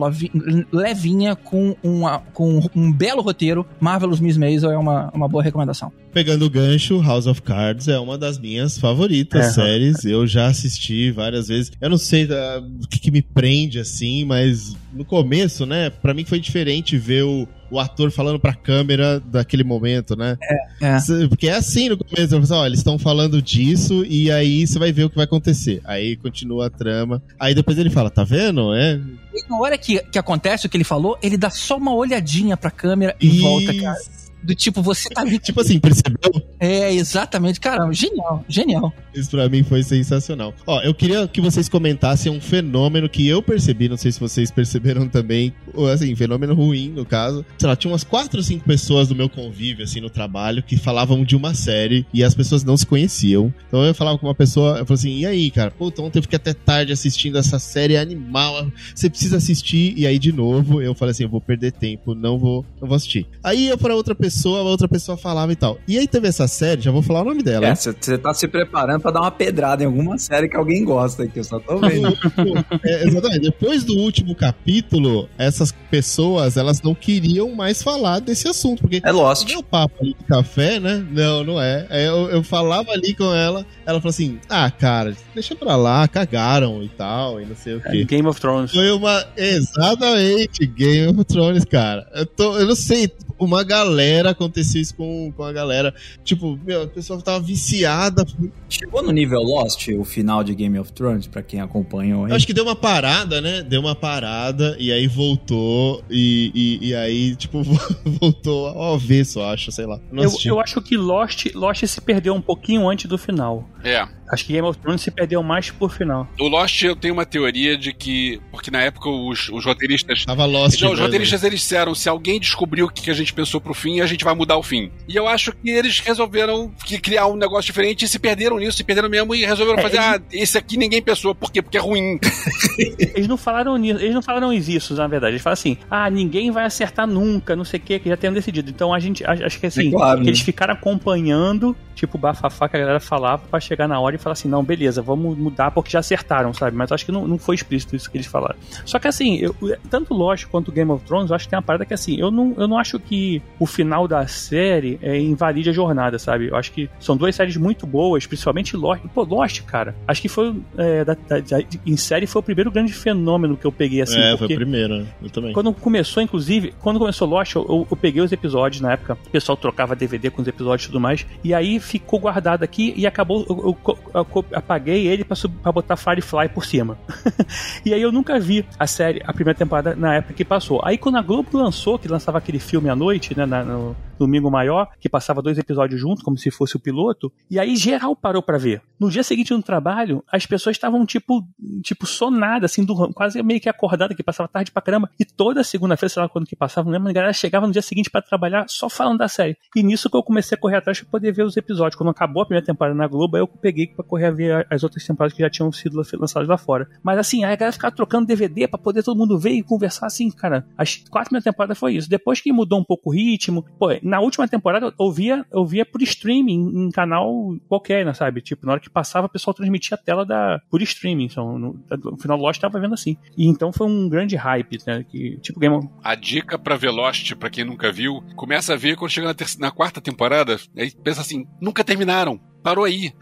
levinha com, uma, com um belo roteiro, Marvelous Miss Maisel é uma, uma boa recomendação. Pegando o gancho, House of Cards é uma das minhas favoritas é, séries. Eu já assisti várias vezes. Eu não sei uh, o que, que me prende assim, mas no começo, né, para mim foi diferente ver o o ator falando pra câmera daquele momento, né? É, é. Porque é assim no começo, você ó, eles estão falando disso e aí você vai ver o que vai acontecer. Aí continua a trama. Aí depois ele fala, tá vendo? É. E na hora que, que acontece o que ele falou, ele dá só uma olhadinha pra câmera e Isso. volta, cara. Do tipo, você tá tipo assim, percebeu? É, exatamente. Caramba, genial, genial. Isso pra mim foi sensacional. Ó, eu queria que vocês comentassem um fenômeno que eu percebi, não sei se vocês perceberam também, ou assim, fenômeno ruim no caso. Sei lá, tinha umas quatro ou cinco pessoas do meu convívio, assim, no trabalho, que falavam de uma série e as pessoas não se conheciam. Então eu falava com uma pessoa, eu falei assim, e aí, cara, puta, ontem eu fiquei até tarde assistindo essa série animal, você precisa assistir. E aí, de novo, eu falei assim, eu vou perder tempo, não vou, não vou assistir. Aí eu para outra pessoa pessoa, a outra pessoa falava e tal. E aí teve essa série, já vou falar o nome dela. É, você tá se preparando para dar uma pedrada em alguma série que alguém gosta, que eu só tô vendo. é, exatamente. Depois do último capítulo, essas pessoas, elas não queriam mais falar desse assunto, porque é Lost. Meu papo ali de café, né? Não, não é. Eu, eu falava ali com ela, ela falou assim: "Ah, cara, deixa pra lá, cagaram e tal, e não sei o quê". É, Game of Thrones. Foi uma exatamente Game of Thrones, cara. Eu tô, eu não sei, uma galera aconteceu isso com, com a galera. Tipo, meu, a pessoa tava viciada. Chegou no nível Lost, o final de Game of Thrones, pra quem acompanhou aí. Eu acho que deu uma parada, né? Deu uma parada e aí voltou. E, e, e aí, tipo, voltou ao avesso, acho, sei lá. Eu, eu, acho que Lost, Lost se perdeu um pouquinho antes do final. É. Acho que Game of Thrones se perdeu mais por final. O Lost, eu tenho uma teoria de que. Porque na época os, os roteiristas. Tava Lost. Não, os roteiristas eles disseram: se alguém descobriu o que a gente pensou pro fim, a gente vai mudar o fim. E eu acho que eles resolveram que criar um negócio diferente e se perderam nisso, se perderam mesmo e resolveram é, fazer: eles... ah, esse aqui ninguém pensou. Por quê? Porque é ruim. eles não falaram nisso, eles não falaram isso, na verdade. Eles falaram assim: ah, ninguém vai acertar nunca, não sei o que, que já tenham decidido. Então a gente. Acho que assim, é claro, que né? eles ficaram acompanhando, tipo, o bafafá que a galera falava pra chegar na hora e falar assim: não, beleza vamos mudar porque já acertaram, sabe? Mas acho que não, não foi explícito isso que eles falaram. Só que assim, eu, tanto Lost quanto Game of Thrones, eu acho que tem uma parada que assim, eu não, eu não acho que o final da série é, invalide a jornada, sabe? Eu acho que são duas séries muito boas, principalmente Lost. Pô, Lost, cara, acho que foi é, da, da, da, em série foi o primeiro grande fenômeno que eu peguei assim. É, foi o primeiro, eu também. Quando começou, inclusive, quando começou Lost, eu, eu, eu peguei os episódios na época, o pessoal trocava DVD com os episódios e tudo mais, e aí ficou guardado aqui e acabou, eu, eu apaguei ele pra, botar Firefly por cima. e aí eu nunca vi a série, a primeira temporada na época que passou. Aí quando a Globo lançou, que lançava aquele filme à noite, né, na, no Domingo Maior, que passava dois episódios juntos, como se fosse o piloto, e aí geral parou para ver. No dia seguinte no trabalho, as pessoas estavam tipo, tipo sonadas, assim, do, quase meio que acordada, que passava tarde pra caramba, e toda segunda-feira, sei lá quando que passava, não lembro, a galera chegava no dia seguinte para trabalhar só falando da série. E nisso que eu comecei a correr atrás pra poder ver os episódios. Quando acabou a primeira temporada na Globo, aí eu peguei pra correr a ver as outras temporadas que já tinham sido lançadas lá fora. Mas assim, aí a galera ficava trocando DVD para poder todo mundo ver e conversar assim, cara. As quatro primeiras temporadas foi isso. Depois que mudou um pouco o ritmo, pô, na última temporada eu via, eu via por streaming em canal qualquer, né, sabe? Tipo, na hora que passava, o pessoal transmitia a tela da, por streaming. Então, no, no final do Lost tava vendo assim. E então foi um grande hype, né? Que, tipo, Game of... A dica pra ver Lost, pra quem nunca viu, começa a ver quando chega na, na quarta temporada, aí pensa assim, nunca terminaram parou aí.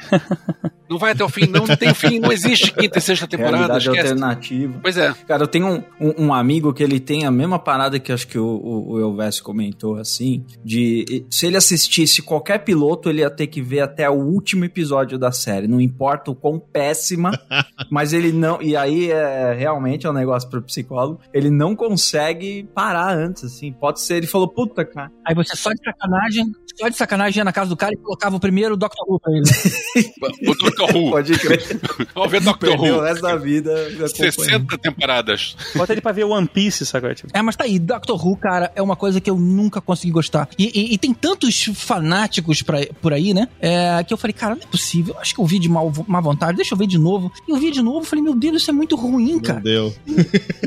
Não vai até o fim, não, não tem fim, não existe quinta e sexta temporada. Realidade esquece. alternativa. Pois é. Cara, eu tenho um, um, um, amigo que ele tem a mesma parada que acho que o, o, o comentou, assim, de se ele assistisse qualquer piloto, ele ia ter que ver até o último episódio da série. Não importa o quão péssima, mas ele não. E aí é realmente é um negócio pro psicólogo. Ele não consegue parar antes, assim. Pode ser, ele falou, puta, cara. Aí você só de sacanagem, só de sacanagem ia na casa do cara e colocava o primeiro Dr. Who ele. o Doctor Who. Pode crer. Vamos ver Doctor Who. o resto da vida. 60 temporadas. Bota ele pra ver One Piece, sabe? Tipo. É, mas tá aí. Doctor Who, cara, é uma coisa que eu nunca consegui gostar. E, e, e tem tantos fanáticos pra, por aí, né? É, que eu falei, cara, não é possível. Acho que eu vi de mal, má vontade. Deixa eu ver de novo. E eu vi de novo. Falei, meu Deus, isso é muito ruim, cara. Não deu. Não,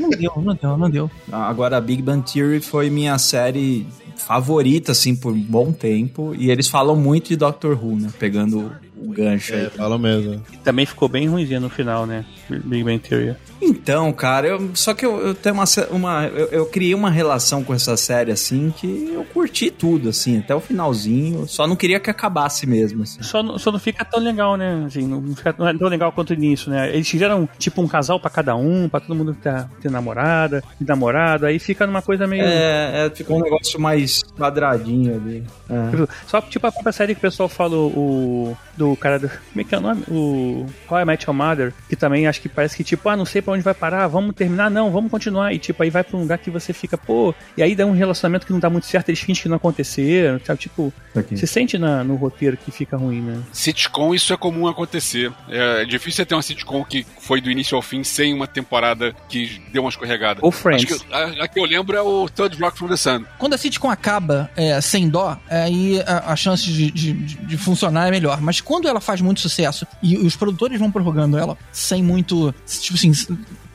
não deu, não deu, não deu. Agora, a Big Bang Theory foi minha série favorita, assim, por um bom tempo. E eles falam muito de Doctor Who, né? Pegando o gancho é, aí. Fala mesmo. E também ficou bem ruimzinho no final, né? Big Bang Theory. Então, cara, eu, só que eu, eu tenho uma. uma eu, eu, criei uma relação com essa série, assim, que eu curti tudo, assim, até o finalzinho. Só não queria que acabasse mesmo. Assim. Só, não, só não fica tão legal, né? Assim, não, fica, não é tão legal quanto o início, né? Eles fizeram tipo um casal para cada um, para todo mundo ter, ter namorada, e namorado, aí fica numa coisa meio. É, é fica um negócio mais quadradinho ali. É. Só tipo a própria série que o pessoal falou, o. Do cara do. Como é que é o nome? O. How I Met Your Mother, que também acho que parece que, tipo, ah, não sei pra onde vai parar, vamos terminar, não, vamos continuar. E tipo, aí vai pra um lugar que você fica, pô, e aí dá um relacionamento que não dá muito certo, eles fingem que não aconteceram, sabe? Tipo, okay. você sente na, no roteiro que fica ruim, né? Sitcom, isso é comum acontecer. É, é difícil você ter uma sitcom que foi do início ao fim sem uma temporada que deu uma escorregada. Ou Friends. Acho que, a, a, que eu lembro é o Third Rock from the Sun. Quando a sitcom acaba é, sem dó, aí a, a chance de, de, de, funcionar é melhor. Mas quando ela faz muito sucesso e os produtores vão prorrogando ela sem muito. Tipo assim,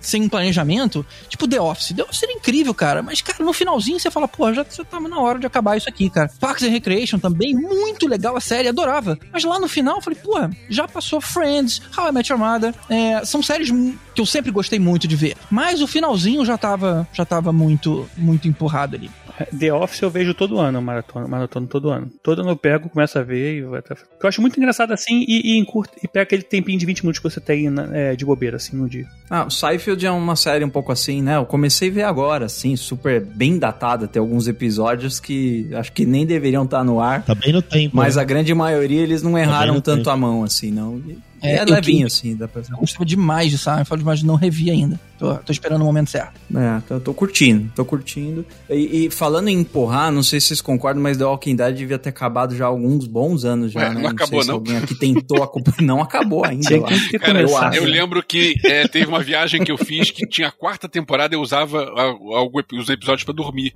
sem um planejamento, tipo The Office. The Office era incrível, cara. Mas, cara, no finalzinho você fala, pô, já, já tava na hora de acabar isso aqui, cara. Parks and Recreation também, muito legal a série, adorava. Mas lá no final eu falei, pô, já passou Friends, How I Met Your Mother. É, são séries que eu sempre gostei muito de ver. Mas o finalzinho já tava, já tava muito, muito empurrado ali. The Office eu vejo todo ano, maratona, maratona todo ano. Todo ano eu pego, começo a ver e vai até... Eu acho muito engraçado assim e, e, encurta, e pega aquele tempinho de 20 minutos que você tem é, de bobeira, assim, no dia. Ah, o Seinfeld é uma série um pouco assim, né? Eu comecei a ver agora, assim, super bem datada. Tem alguns episódios que acho que nem deveriam estar no ar. Tá bem no tempo. Mas né? a grande maioria eles não tá erraram tá tanto tempo. a mão, assim, não. É, é levinho, assim, dá pra... Eu gostava demais de Seinfeld, mas não revi ainda. Tô, tô, esperando o momento certo. É, tô, tô curtindo, tô curtindo. E, e, falando em empurrar, não sei se vocês concordam, mas The Walking Dead devia ter acabado já há alguns bons anos já, Ué, né? Não, não acabou, não. alguém aqui tentou acompanhar. Não acabou ainda. Tinha que Cara, eu, eu, lembro que é, teve uma viagem que eu fiz que tinha a quarta temporada e eu usava os episódios pra dormir.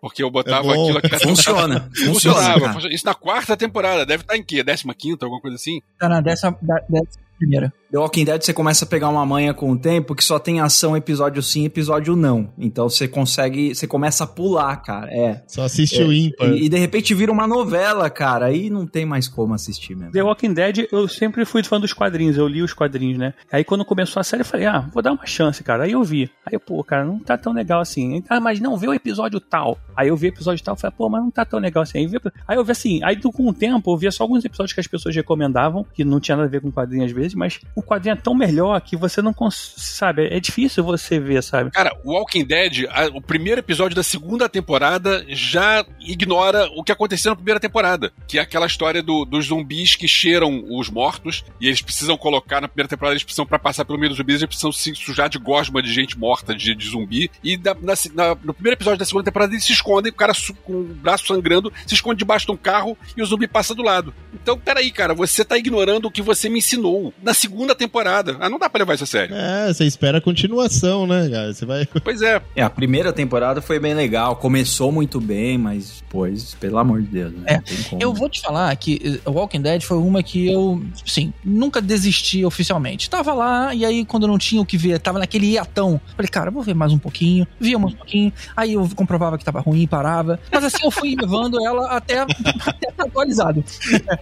Porque eu botava é aquilo aqui. Funciona. Funcionava. Isso na quarta temporada. Deve estar em quê? Décima quinta, alguma coisa assim? Tá na décima, décima primeira. The Walking Dead você começa a pegar uma manha com o tempo que só tem ação episódio sim, episódio não. Então você consegue, você começa a pular, cara. É. Só assiste é, o ímpar. E, e, de repente vira uma novela, cara. Aí não tem mais como assistir mesmo. The Walking Dead, eu sempre fui fã dos quadrinhos, eu li os quadrinhos, né? Aí quando começou a série eu falei, ah, vou dar uma chance, cara. Aí eu vi. Aí, pô, cara, não tá tão legal assim. Ah, mas não, vê o episódio tal. Aí eu vi o episódio tal, falei, pô, mas não tá tão legal assim. Aí, vi, aí eu vi assim, aí com o tempo eu via só alguns episódios que as pessoas recomendavam, que não tinha nada a ver com quadrinhos às vezes, mas o quadrinho é tão melhor que você não sabe, é difícil você ver, sabe? Cara, o Walking Dead, a, o primeiro episódio da segunda temporada já ignora o que aconteceu na primeira temporada, que é aquela história do, dos zumbis que cheiram os mortos e eles precisam colocar na primeira temporada, eles precisam para passar pelo meio dos zumbis, eles precisam se sujar de gosma de gente morta, de, de zumbi. E na, na, no primeiro episódio da segunda temporada eles se escondem, o cara com o braço sangrando se esconde debaixo de um carro e o zumbi passa do lado. Então, peraí, cara, você tá ignorando o que você me ensinou na segunda temporada. Ah, não dá pra levar isso a sério. É, você espera a continuação, né, cara? Você vai. Pois é. É, a primeira temporada foi bem legal, começou muito bem, mas depois, pelo amor de Deus. Né? É, eu vou te falar que eh, Walking Dead foi uma que eu, sim, nunca desisti oficialmente. Tava lá, e aí quando eu não tinha o que ver, tava naquele hiatão. Falei, cara, vou ver mais um pouquinho, via mais um pouquinho, aí eu comprovava que tava ruim, parava. Mas assim eu fui levando ela até, até atualizado.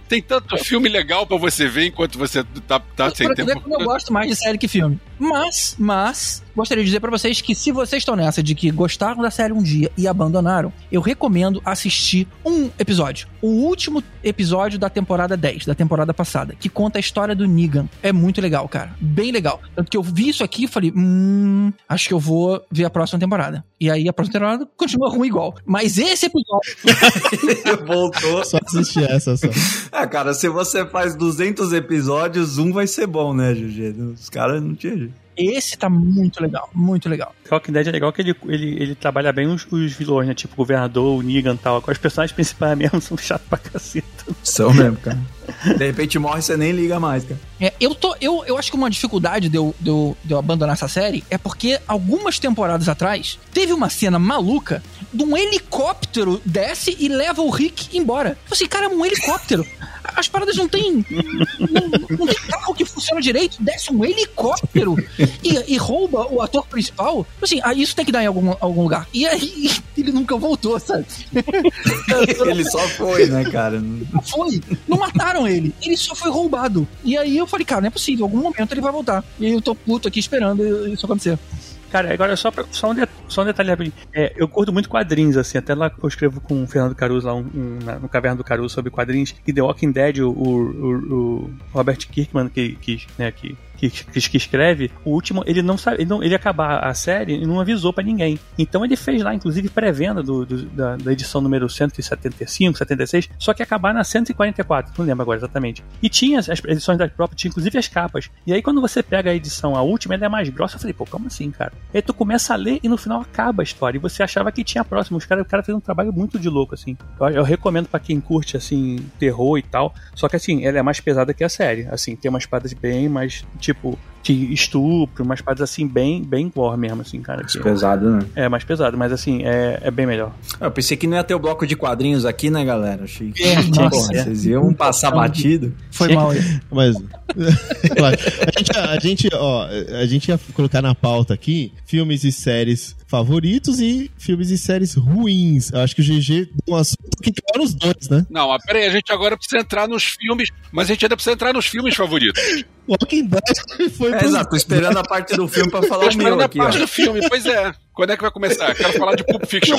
Tem tanto filme legal pra você ver enquanto você tá, tá sem tempo. Eu gosto mais de série que filme. Mas, mas, gostaria de dizer para vocês que se vocês estão nessa de que gostaram da série um dia e abandonaram, eu recomendo assistir um episódio. O último episódio da temporada 10, da temporada passada, que conta a história do Negan. É muito legal, cara. Bem legal. Tanto que eu vi isso aqui e falei, hum, acho que eu vou ver a próxima temporada. E aí a próxima temporada continua ruim igual. Mas esse episódio. Voltou. Só assistir essa só. Ah, cara, se você faz 200 episódios, um vai ser bom, né, Juju? Os caras não tinham jeito. Esse tá muito legal, muito legal. Walking Dead é legal que ele, ele, ele trabalha bem os, os vilões, né? Tipo o governador, o Negan e tal. Os personagens principais mesmo são chatos pra caceta. São mesmo, cara. De repente morre você nem liga mais, cara. É, eu, tô, eu, eu acho que uma dificuldade de eu, de, eu, de eu abandonar essa série é porque algumas temporadas atrás teve uma cena maluca de um helicóptero desce e leva o Rick embora. Eu assim, cara, é um helicóptero. As paradas não tem. Não, não, tem carro que funciona direito, desce um helicóptero e, e rouba o ator principal. Assim, ah, isso tem que dar em algum, algum lugar. E aí ele nunca voltou, sabe? ele só foi, né, cara? Foi. Não mataram ele. Ele só foi roubado. E aí eu falei, cara, não é possível. Em algum momento ele vai voltar. E aí eu tô puto aqui esperando isso acontecer. Cara, agora só, pra, só, um, de, só um detalhe rapidinho. É, eu curto muito quadrinhos, assim, até lá eu escrevo com o Fernando Caruso lá um, um, no Caverna do Caruso sobre quadrinhos. E The Walking Dead, o, o, o Robert Kirkman, que, que, né, que que, que, escreve, o último, ele não sabe, ele, não, ele acabar a série e não avisou para ninguém. Então ele fez lá, inclusive, pré-venda do, do da, da, edição número 175, 76, só que acabar na 144, não lembro agora exatamente. E tinha as edições da própria, tinha inclusive as capas. E aí quando você pega a edição, a última, ela é mais grossa, eu falei, pô, como assim, cara? E aí tu começa a ler e no final acaba a história. E você achava que tinha a próxima. Os cara, o cara fez um trabalho muito de louco, assim. Eu, eu recomendo para quem curte, assim, terror e tal. Só que assim, ela é mais pesada que a série. Assim, tem umas espadas bem mais, tipo, de estupro, umas partes assim, bem, bem gore mesmo, assim, cara. Mais pesado, né? É, mais pesado, mas assim, é, é bem melhor. Eu pensei que não ia ter o bloco de quadrinhos aqui, né, galera? Achei que é, nossa, é. vocês iam passar batido. Foi mal aí. Mas, claro, a gente, a gente, ó, a gente ia colocar na pauta aqui filmes e séries favoritos e filmes e séries ruins. Eu acho que o GG deu um assunto que quer os dois, né? Não, mas peraí, a gente agora precisa entrar nos filmes, mas a gente ainda precisa entrar nos filmes favoritos. Walking Dead foi. É, exato, tô esperando a parte do filme pra falar tô o meu aqui. a parte ó. do filme, pois é. Quando é que vai começar? Quero falar de Pulp Fiction.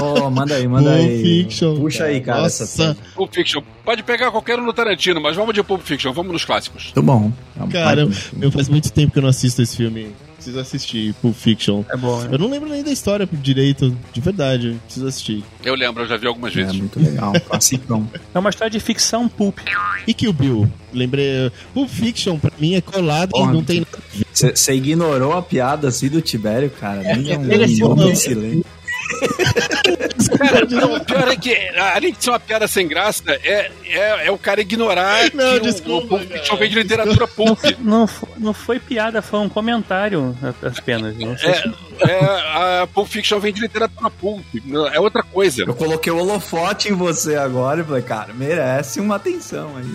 oh, manda aí, manda Pulp aí. Fiction. Puxa aí, cara. Nossa. Essa... Pulp Fiction. Pode pegar qualquer um no Tarantino, mas vamos de Pulp Fiction, vamos nos clássicos. Tá bom. Cara, eu, faz muito tempo que eu não assisto esse filme Preciso assistir Pulp Fiction. É bom, né? Eu não lembro nem da história direito, de verdade. Preciso assistir. Eu lembro, eu já vi algumas vezes. É muito legal, classicão. É uma história de ficção pulp. E Kill Bill? Lembrei. Pulp Fiction, pra mim, é colado e não tem nada. Você ignorou a piada assim do Tibério, cara. É, é, um, um, um silêncio. Cara, não, o pior é que, além de ser uma piada sem graça, é, é, é o cara ignorar não, que desculpa, o, o Fiction vem de literatura pulp. Não, não, foi piada, foi um comentário apenas. Não sei é, se... é, a Pulp Fiction vem de literatura pulp, é outra coisa. Eu coloquei o holofote em você agora e falei, cara, merece uma atenção aí.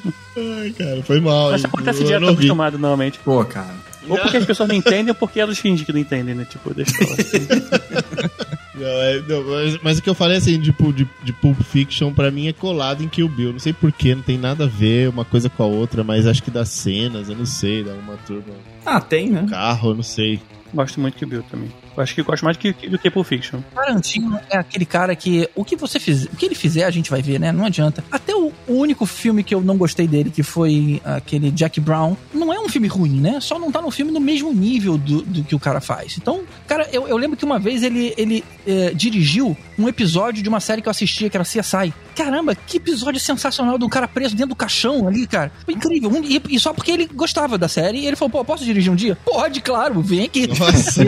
Ai, cara, foi mal. Mas acontece direto, tô acostumado normalmente. Pô, cara. Ou porque as pessoas não entendem ou porque elas fingem que não entendem, né? Tipo, deixa eu falar assim. Não, é, não, mas, mas, o que eu falei assim, tipo, de, de Pulp Fiction, pra mim é colado em Kill Bill. Não sei porquê, não tem nada a ver uma coisa com a outra, mas acho que das cenas, eu não sei, dá uma turma. Ah, tem, né? Carro, eu não sei. Gosto muito de Kill Bill também. Eu acho que gosto mais do que, do que Pulp Fiction. Tarantino é aquele cara que o que você fizer, o que ele fizer a gente vai ver, né? Não adianta. Até o, o, único filme que eu não gostei dele, que foi aquele Jack Brown, não é um filme ruim, né? Só não tá no filme no mesmo nível do, do que o cara faz. Então, cara, eu, eu lembro que uma vez ele, ele é, dirigiu um episódio de uma série que eu assistia, que era CSI. Caramba, que episódio sensacional do cara preso dentro do caixão ali, cara. Foi incrível. E, e só porque ele gostava da série, e ele falou, pô, posso dirigir um dia? Pode, claro, vem aqui. Nossa.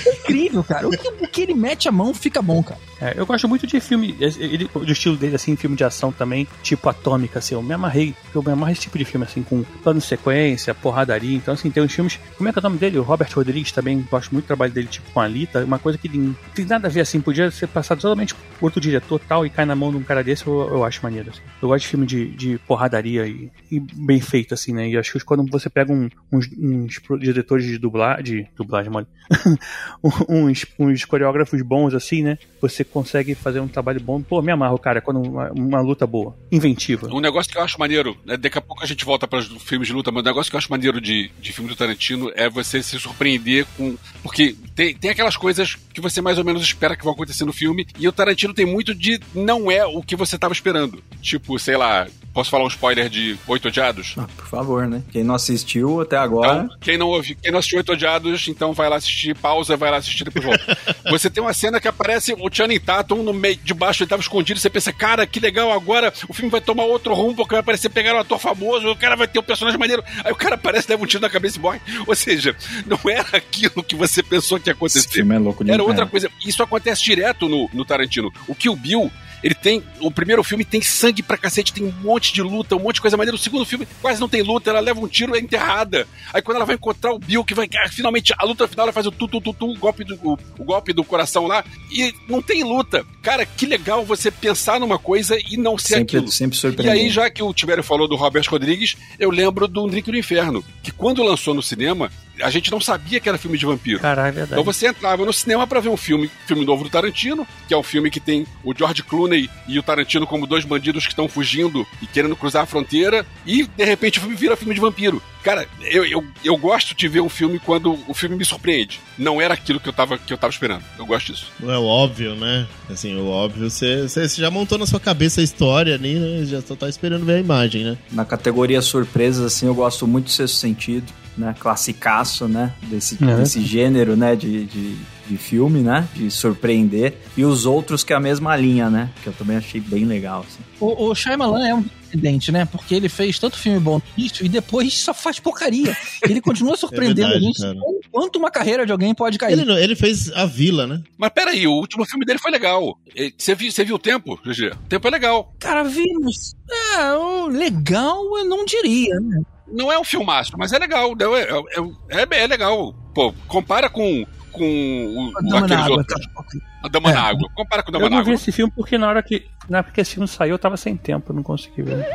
É incrível, cara. O que, o que ele mete a mão fica bom, cara. É, eu gosto muito de filme, ele, do estilo dele, assim, filme de ação também, tipo Atômica, assim, eu me amarrei, eu me amarrei esse tipo de filme, assim, com plano de sequência, porradaria, então, assim, tem uns filmes, como é que é o nome dele? O Robert Rodrigues também, gosto muito do trabalho dele, tipo, com a Alita, uma coisa que não tem nada a ver, assim, podia ser passado totalmente por outro diretor tal, e cai na mão de um cara desse, eu, eu acho maneiro, assim. Eu gosto de filme de, de porradaria e, e, bem feito, assim, né, e acho que quando você pega um, uns, uns diretores de dublagem, de dublagem, mole, uns, uns coreógrafos bons, assim, né, você consegue fazer um trabalho bom. Pô, me amarro, cara, quando uma, uma luta boa, inventiva. Um negócio que eu acho maneiro, né, daqui a pouco a gente volta para os filmes de luta, mas um negócio que eu acho maneiro de, de filme do Tarantino é você se surpreender com. Porque tem, tem aquelas coisas que você mais ou menos espera que vão acontecer no filme, e o Tarantino tem muito de não é o que você estava esperando. Tipo, sei lá, Posso falar um spoiler de Oito Odiados? Ah, por favor, né? Quem não assistiu até agora. Então, quem não ouvi, quem não assistiu Oito Odiados, então vai lá assistir, pausa, vai lá assistir depois volta. você tem uma cena que aparece o Channing Tatum no meio de baixo, ele tava escondido, você pensa, cara, que legal, agora o filme vai tomar outro rumo, porque vai aparecer pegar um ator famoso, o cara vai ter um personagem maneiro. Aí o cara aparece, leva um tiro na cabeça e morre. Ou seja, não era aquilo que você pensou que ia acontecer. Esse filme é louco Era outra coisa. Isso acontece direto no, no Tarantino. O Kill Bill Ele tem. O primeiro filme tem sangue pra cacete, tem um monte de luta, um monte de coisa maneira. O segundo filme quase não tem luta, ela leva um tiro, é enterrada. Aí quando ela vai encontrar o Bill, que vai. Ah, finalmente, a luta final, ela faz o tu, tu, tu, tu o, golpe do, o, o golpe do coração lá. E não tem luta. Cara, que legal você pensar numa coisa e não ser sempre, aquilo. Sempre E aí, já que o Tibério falou do Robert Rodrigues, eu lembro do Um Drink do Inferno, que quando lançou no cinema, a gente não sabia que era filme de vampiro. Caralho, é verdade. Então você entrava no cinema para ver um filme, filme novo do Tarantino, que é um filme que tem o George Clooney e o Tarantino como dois bandidos que estão fugindo e querendo cruzar a fronteira, e de repente o filme vira filme de vampiro. Cara, eu, eu, eu gosto de ver um filme quando o filme me surpreende. Não era aquilo que eu tava, que eu tava esperando. Eu gosto disso. É o óbvio, né? Assim, o óbvio, você, você já montou na sua cabeça a história ali, né? Já só tá esperando ver a imagem, né? Na categoria surpresas, assim, eu gosto muito do Sexto Sentido, né? Classicaço, né? Desse, É. desse gênero, né? De, de, de filme, né? De surpreender. E os outros que é a mesma linha, né? Que eu também achei bem legal, assim. O, o Shyamalan é um presidente, né? Porque ele fez tanto filme bom nisso e depois só faz porcaria. Ele continua surpreendendo É verdade, a gente. cara. Quanto uma carreira de alguém pode cair. Ele, não- ele fez a vila, né? Mas peraí, o último filme dele foi legal. Você viu, você viu o tempo, GG? O tempo é legal. Cara, vimos. É, legal eu não diria, né? Não é um filmaço, mas é legal. É, é, é, é legal. Pô, compara com, com o, Dama na aqueles água, outros. cara. A Dama É. na Água. Compara com a Dama Eu na não vi Água. esse filme porque na hora que. Na época que esse filme saiu, eu tava sem tempo, eu não consegui ver.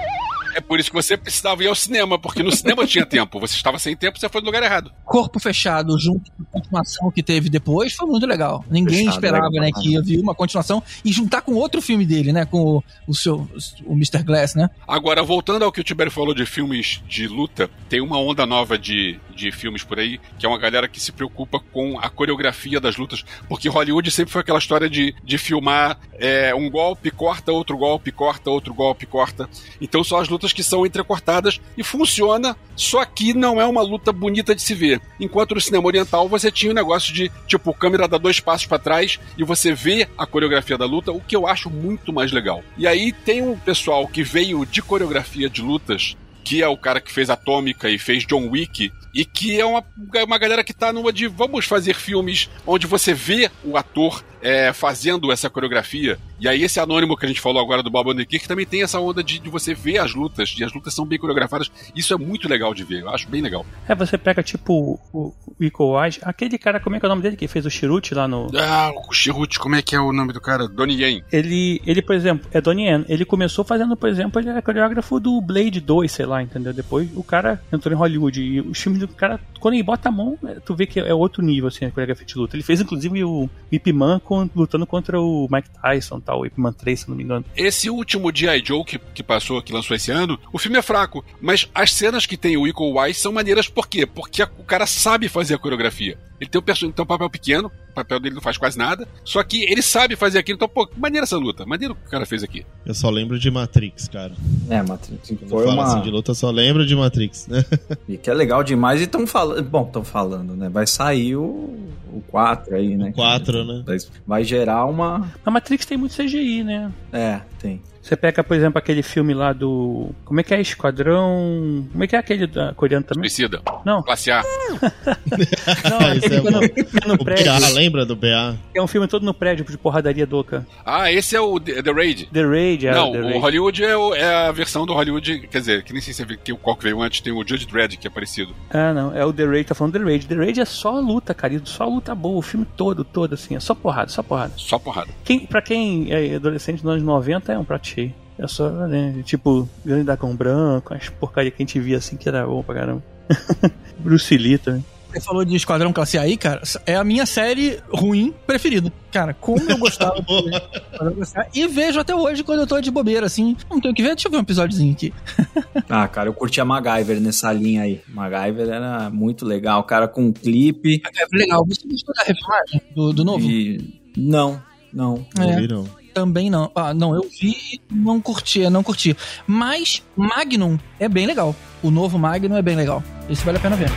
É por isso que você precisava ir ao cinema, porque no cinema tinha tempo. Você estava sem tempo, você foi no lugar errado. Corpo Fechado junto com a continuação que teve depois foi muito legal. Ninguém Fechado, esperava, legal, né, que ia vir uma continuação e juntar com outro filme dele, né, com o, o seu o Mr. Glass, né? Agora, voltando ao que o Tibério falou de filmes de luta, tem uma onda nova de, de filmes por aí, que é uma galera que se preocupa com a coreografia das lutas, porque Hollywood sempre foi aquela história de, de filmar é, um golpe, corta, outro golpe, corta, outro golpe, corta. Então são as lutas que são entrecortadas e funciona, só que não é uma luta bonita de se ver. Enquanto no cinema oriental você tinha o negócio de, tipo, câmera dá dois passos para trás e você vê a coreografia da luta, o que eu acho muito mais legal. E aí tem um pessoal que veio de coreografia de lutas que é o cara que fez Atômica e fez John Wick, e que é uma, uma galera que tá numa de vamos fazer filmes onde você vê o ator é, fazendo essa coreografia. E aí esse anônimo que a gente falou agora do Bob Underkick também tem essa onda de, de você ver as lutas, e as lutas são bem coreografadas. Isso é muito legal de ver, eu acho bem legal. É, você pega tipo o, o Iko Uwais, aquele cara, como é que é o nome dele, que fez o Chirute lá no. Ah, o Chirute, como é que é o nome do cara? Donnie Yen. Ele, ele, por exemplo, é Donnie Yen. Ele começou fazendo, por exemplo, ele era coreógrafo do Blade 2, sei lá, entendeu? Depois o cara entrou em Hollywood e os filmes do cara, quando ele bota a mão, tu vê que é outro nível, assim, a coreografia de luta. Ele fez, inclusive, o Ip Man com- lutando contra o Mike Tyson, tal, o Ip Man 3, se não me engano. Esse último G.I. Joe que, que passou, que lançou esse ano, o filme é fraco, mas as cenas que tem o Iko Uwais são maneiras por quê? Porque o cara sabe fazer a coreografia. Ele tem um, tem um papel pequeno, o papel dele não faz quase nada, só que ele sabe fazer aquilo, então, pô, que maneira essa luta, maneiro o que o cara fez aqui. Eu só lembro de Matrix, cara. É, Matrix. Quando Foi eu falo uma... assim de luta, eu só lembro de Matrix, né? E que é legal demais. E estão falando. Bom, estão falando, né? Vai sair o, o 4 aí, né? O 4, né? Vai gerar uma. A Matrix tem muito CGI, né? É, tem. Você pega, por exemplo, aquele filme lá do. Como é que é? Esquadrão. Como é que é aquele da coreano também? Suicida. Não, Classe A. não, aquele é que no, no prédio. BA, lembra do BA? É um filme todo no prédio de porradaria doca. Ah, esse é o The, The Raid. The Raid, é Não, The o Raid. Hollywood é, o- é a versão do Hollywood, quer dizer, que nem sei se é que o qual que veio antes, tem o Judge Dredd, que é parecido. Ah, não, é o The Raid, tá falando The Raid. The Raid é só luta, querido, só luta boa, o filme todo, todo, assim, é só porrada, só porrada. Só porrada. Quem, pra quem é adolescente nos anos 90, é um prato cheio. É só, né, tipo, Grande Dragão Branco, as porcaria que a gente via assim, que era bom pra caramba. Bruce Lee também. Você falou de Esquadrão Classe A aí, cara, é a minha série ruim preferida. Cara, como eu gostava de Esquadrão Classe A. E vejo até hoje quando eu tô de bobeira, assim. Não tenho o que ver, deixa eu ver um episódiozinho aqui. Ah, cara, eu curti a MacGyver nessa linha aí. MacGyver era muito legal, cara, com um clipe. É legal. Você gostou da refilmagem do, do novo? E. Não, não. Não É. vi, não. Também não. Ah, não, eu vi e não curti, não curti. Mas Magnum é bem legal. O novo Magnum é bem legal. Esse vale a pena ver.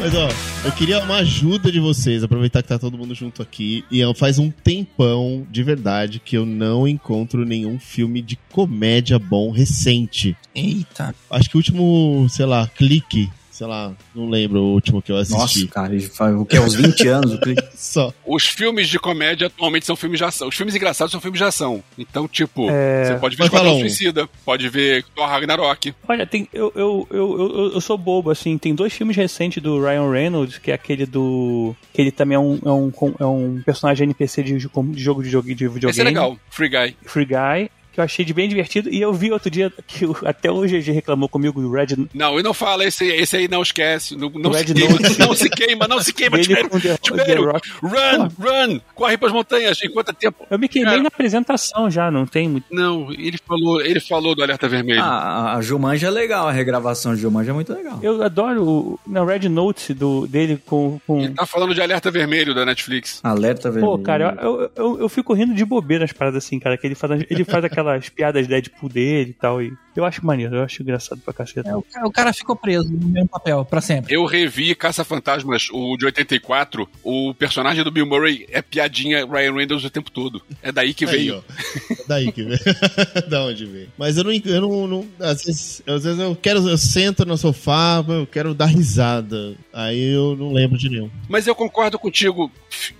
Mas ó, eu queria uma ajuda de vocês, aproveitar que tá todo mundo junto aqui. E eu- faz um tempão, de verdade, que eu não encontro nenhum filme de comédia bom recente. Eita. Acho que o último, sei lá, clique sei lá, não lembro o último que eu assisti. Nossa, cara, faz o que? Uns 20 anos? Só. Os filmes de comédia atualmente são filmes de ação. Os filmes engraçados são filmes de ação. Então, tipo, é... você pode ver Esquadrão um. Suicida, pode ver Thor Ragnarok. Olha, tem, eu, eu, eu, eu, eu sou bobo, assim, tem dois filmes recentes do Ryan Reynolds, que é aquele do... que ele também é um, é um, é um personagem NPC de, de jogo de, jogo de videogame. Esse é legal, Free Guy. Free Guy que eu achei de bem divertido. E eu vi outro dia que até o GG reclamou comigo o Red. Não, e não fala, esse, esse aí não esquece. Não, não, se, queima, não se queima, não se queima, Tibério. Tibério, run, run, corre pras montanhas enquanto é tempo. Eu me queimei na apresentação já, não tem muito. Não, ele falou, ele falou do Alerta Vermelho. Ah, a Jumanji é legal, a regravação de Jumanji é muito legal. Eu adoro o na Red Notes do, dele com, com. Ele tá falando de Alerta Vermelho da Netflix. Alerta Vermelho. Pô, cara, eu, eu, eu, eu fico rindo de bobeira nas paradas assim, cara, que ele faz, ele faz aquelas piadas Deadpool dele e tal. E eu acho maneiro, eu acho engraçado pra caceta. É, o, cara, o, cara ficou preso no mesmo papel, pra sempre. Eu revi Caça-Fantasmas, o de 84. O personagem do Bill Murray é piadinha Ryan Reynolds o tempo todo. É daí que Aí, veio. É daí que veio. da onde veio. Mas eu não. Eu não, não às, vezes, às vezes eu quero. Eu sento no sofá, eu quero dar risada. Aí eu não lembro de nenhum. Mas eu concordo contigo.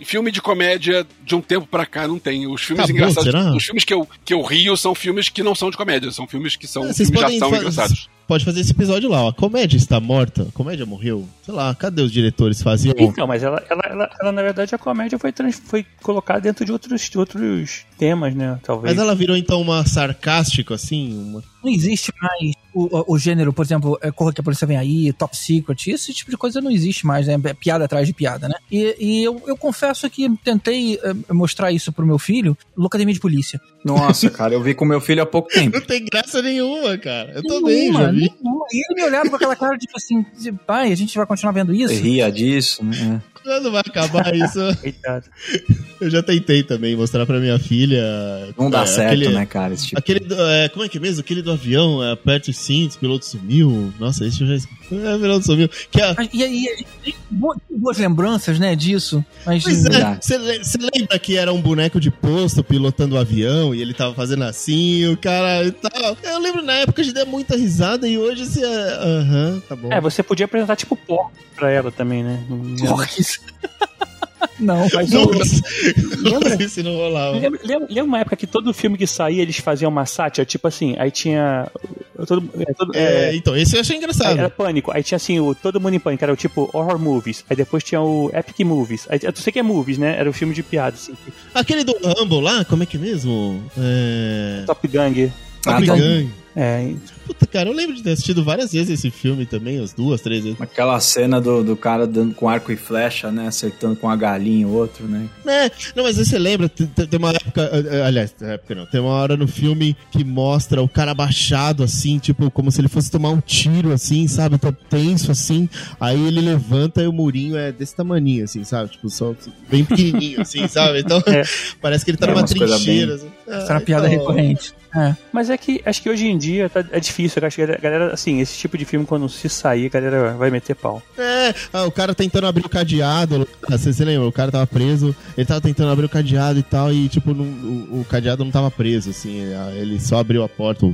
Filme de comédia de um tempo pra cá não tem. Os filmes Acabou, engraçados. Será? Os filmes que eu, que eu rio são filmes que não são de comédia. São filmes que são filmes de ação engraçados pode fazer esse episódio lá. Ó. A comédia está morta, a comédia morreu. Sei lá, cadê os diretores faziam? Então, mas ela, ela, ela, ela na verdade, a comédia foi, trans, foi colocada dentro de outros, de outros temas, né? Talvez. Mas ela virou então uma sarcástica, assim? Uma... Não existe mais o, o gênero, por exemplo, é, Corra que a Polícia Vem Aí, Top Secret, esse tipo de coisa não existe mais, né? É piada atrás de piada, né? E, e eu, eu confesso que tentei é, mostrar isso pro meu filho no Academia de Polícia. Nossa, cara, eu vi com meu filho há pouco tempo. Não tem graça nenhuma, cara. Eu também, já vi. Nenhuma. E ele me olhava com aquela cara, tipo assim, de, pai, a gente vai continuar vendo isso? Ria disso, né? Quando vai acabar isso? Eu já tentei também mostrar pra minha filha. Não dá é, certo, aquele, né, cara? Tipo... Aquele é, como é que é mesmo? Aquele do avião, é, aperte os cintos, piloto sumiu. Nossa, esse eu já. É, piloto sumiu. Que é... E aí, boas lembranças, né, disso. Mas você é, lembra que era um boneco de posto pilotando o avião e ele tava fazendo assim, o cara e tal. Eu lembro na época de dar muita risada e hoje você. Aham, uh -huh, tá bom. É, você podia apresentar tipo porco pra ela também, né? Porques. Não, mas não, lembra? Se não rolava. Lembra, lembra, uma época que todo filme que saía eles faziam uma sátira? Tipo assim, aí tinha. Todo, é, todo, é, é, então, esse eu achei engraçado. Era pânico. Aí tinha assim, o Todo Mundo em Pânico, era o tipo horror movies. Aí depois tinha o Epic Movies. Aí, eu sei que é movies, né? Era o filme de piada, assim. Aquele do Rumble lá, como é que é mesmo? É... Top Gang. Top ah, Gang. É. Puta, cara, eu lembro de ter assistido várias vezes esse filme também, as duas, três vezes. Aquela cena do, do cara dando com arco e flecha, né? Acertando com a galinha o outro, né? É, não, mas você lembra, tem, tem uma época. Eh, eh, aliás, época não, tem uma hora no filme que mostra o cara abaixado, assim, tipo, como se ele fosse tomar um tiro, assim, sabe? Tá tenso, assim. Aí ele levanta e o murinho é desse tamanho, assim, sabe? Tipo, só bem pequenininho, assim, sabe? Então, é. parece que ele tá é, numa trincheira. Bem... Assim. Essa é uma piada então... recorrente. É. Mas é que acho que hoje em dia tá, é difícil. Eu acho que a galera, assim, esse tipo de filme, quando se sair, a galera vai meter pau. É, ah, o cara tentando abrir o cadeado. Você, você lembra? O cara tava preso, ele tava tentando abrir o cadeado e tal, e tipo, não, o, o, cadeado não tava preso, assim. Ele só abriu a porta,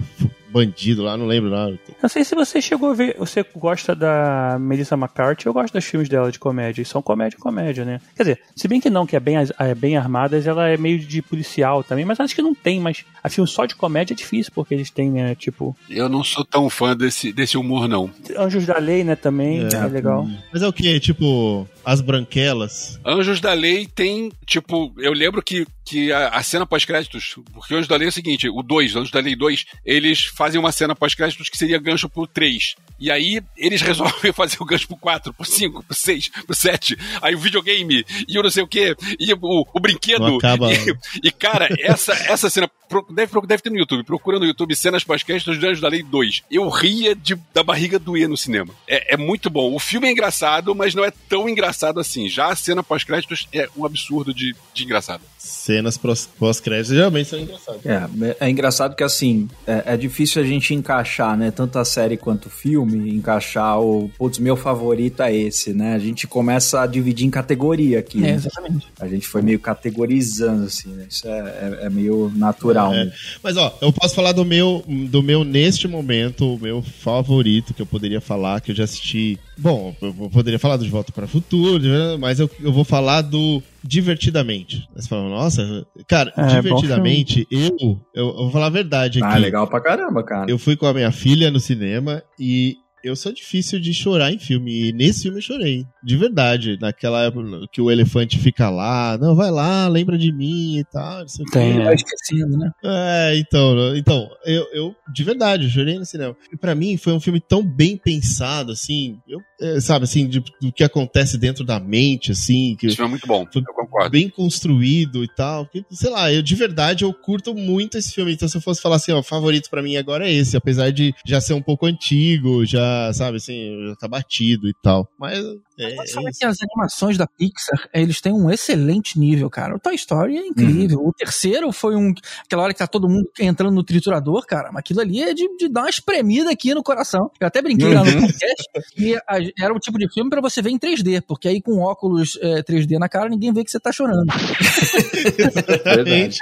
bandido lá, não lembro nada. Não sei se você chegou a ver, você gosta da Melissa McCarthy, eu gosto dos filmes dela de comédia, e são comédia comédia, né? Quer dizer, se bem que não, que é bem, é bem armadas, ela é meio de policial também, mas acho que não tem, mas a filme só de comédia é difícil, porque eles têm, né, tipo... Eu não sou tão fã desse, desse humor, não. Anjos da Lei, né, também, é, é legal. Mas é o que? Tipo, as branquelas? Anjos da Lei tem, tipo, eu lembro que, que a, a cena pós-créditos, porque Anjos da Lei é o seguinte, o 2, Anjos da Lei 2, eles fazem uma cena pós-créditos que seria gancho pro 3. E aí eles resolvem fazer o gancho pro 4, pro 5, pro 6, pro 7. Aí o videogame, e o não sei o que, e o, o brinquedo. Acaba... E, e, cara, essa, essa cena. Deve, deve ter no YouTube. Procura no YouTube cenas pós-créditos de Anjos da Lei 2. Eu ria de, da barriga doer no cinema. É, é muito bom. O filme é engraçado, mas não é tão engraçado assim. Já a cena pós-créditos é um absurdo de, de engraçado. Cenas pós-créditos geralmente são engraçadas. É, é engraçado que assim, é, é, difícil a gente encaixar, né? Tanto a série quanto o filme, encaixar o. Putz, meu favorito é esse, né? A gente começa a dividir em categoria aqui. É, né? exatamente. A gente foi meio categorizando, assim, né? Isso é, é, é meio natural. É. Mas ó, eu posso falar do meu, do meu neste momento, o meu favorito que eu poderia falar, que eu já assisti. Bom, eu poderia falar do De Volta para o Futuro, mas eu, eu vou falar do divertidamente. Você fala, nossa, cara, é, divertidamente, eu, eu, eu, vou falar a verdade ah, aqui. Ah, legal pra caramba, cara. Eu fui com a minha filha no cinema e eu sou difícil de chorar em filme. E nesse filme eu chorei. De verdade. Naquela época que o elefante fica lá. Não, vai lá, lembra de mim e tal. Não sei Tem, né? esquecendo, né? É, então. Então, eu, eu de verdade, eu chorei no cinema. E pra mim foi um filme tão bem pensado, assim. Eu, é, sabe, assim, de, do que acontece dentro da mente, assim. Que Isso é muito bom. Eu concordo. Bem construído e tal. Que, sei lá, eu de verdade eu curto muito esse filme. Então, se eu fosse falar assim, ó, favorito pra mim agora é esse. Apesar de já ser um pouco antigo, já sabe, assim, já tá batido e tal. Mas. É, Mas sabe é que as animações da Pixar, eles têm um excelente nível, cara. O Toy Story é incrível. Uhum. O terceiro foi um. Aquela hora que tá todo mundo entrando no triturador, cara. Mas aquilo ali é de, de dar uma espremida aqui no coração. Eu até brinquei uhum. lá no uhum. podcast que era o tipo de filme para você ver em 3D, porque aí com óculos é, 3D na cara, ninguém vê que você tá chorando. Verdade.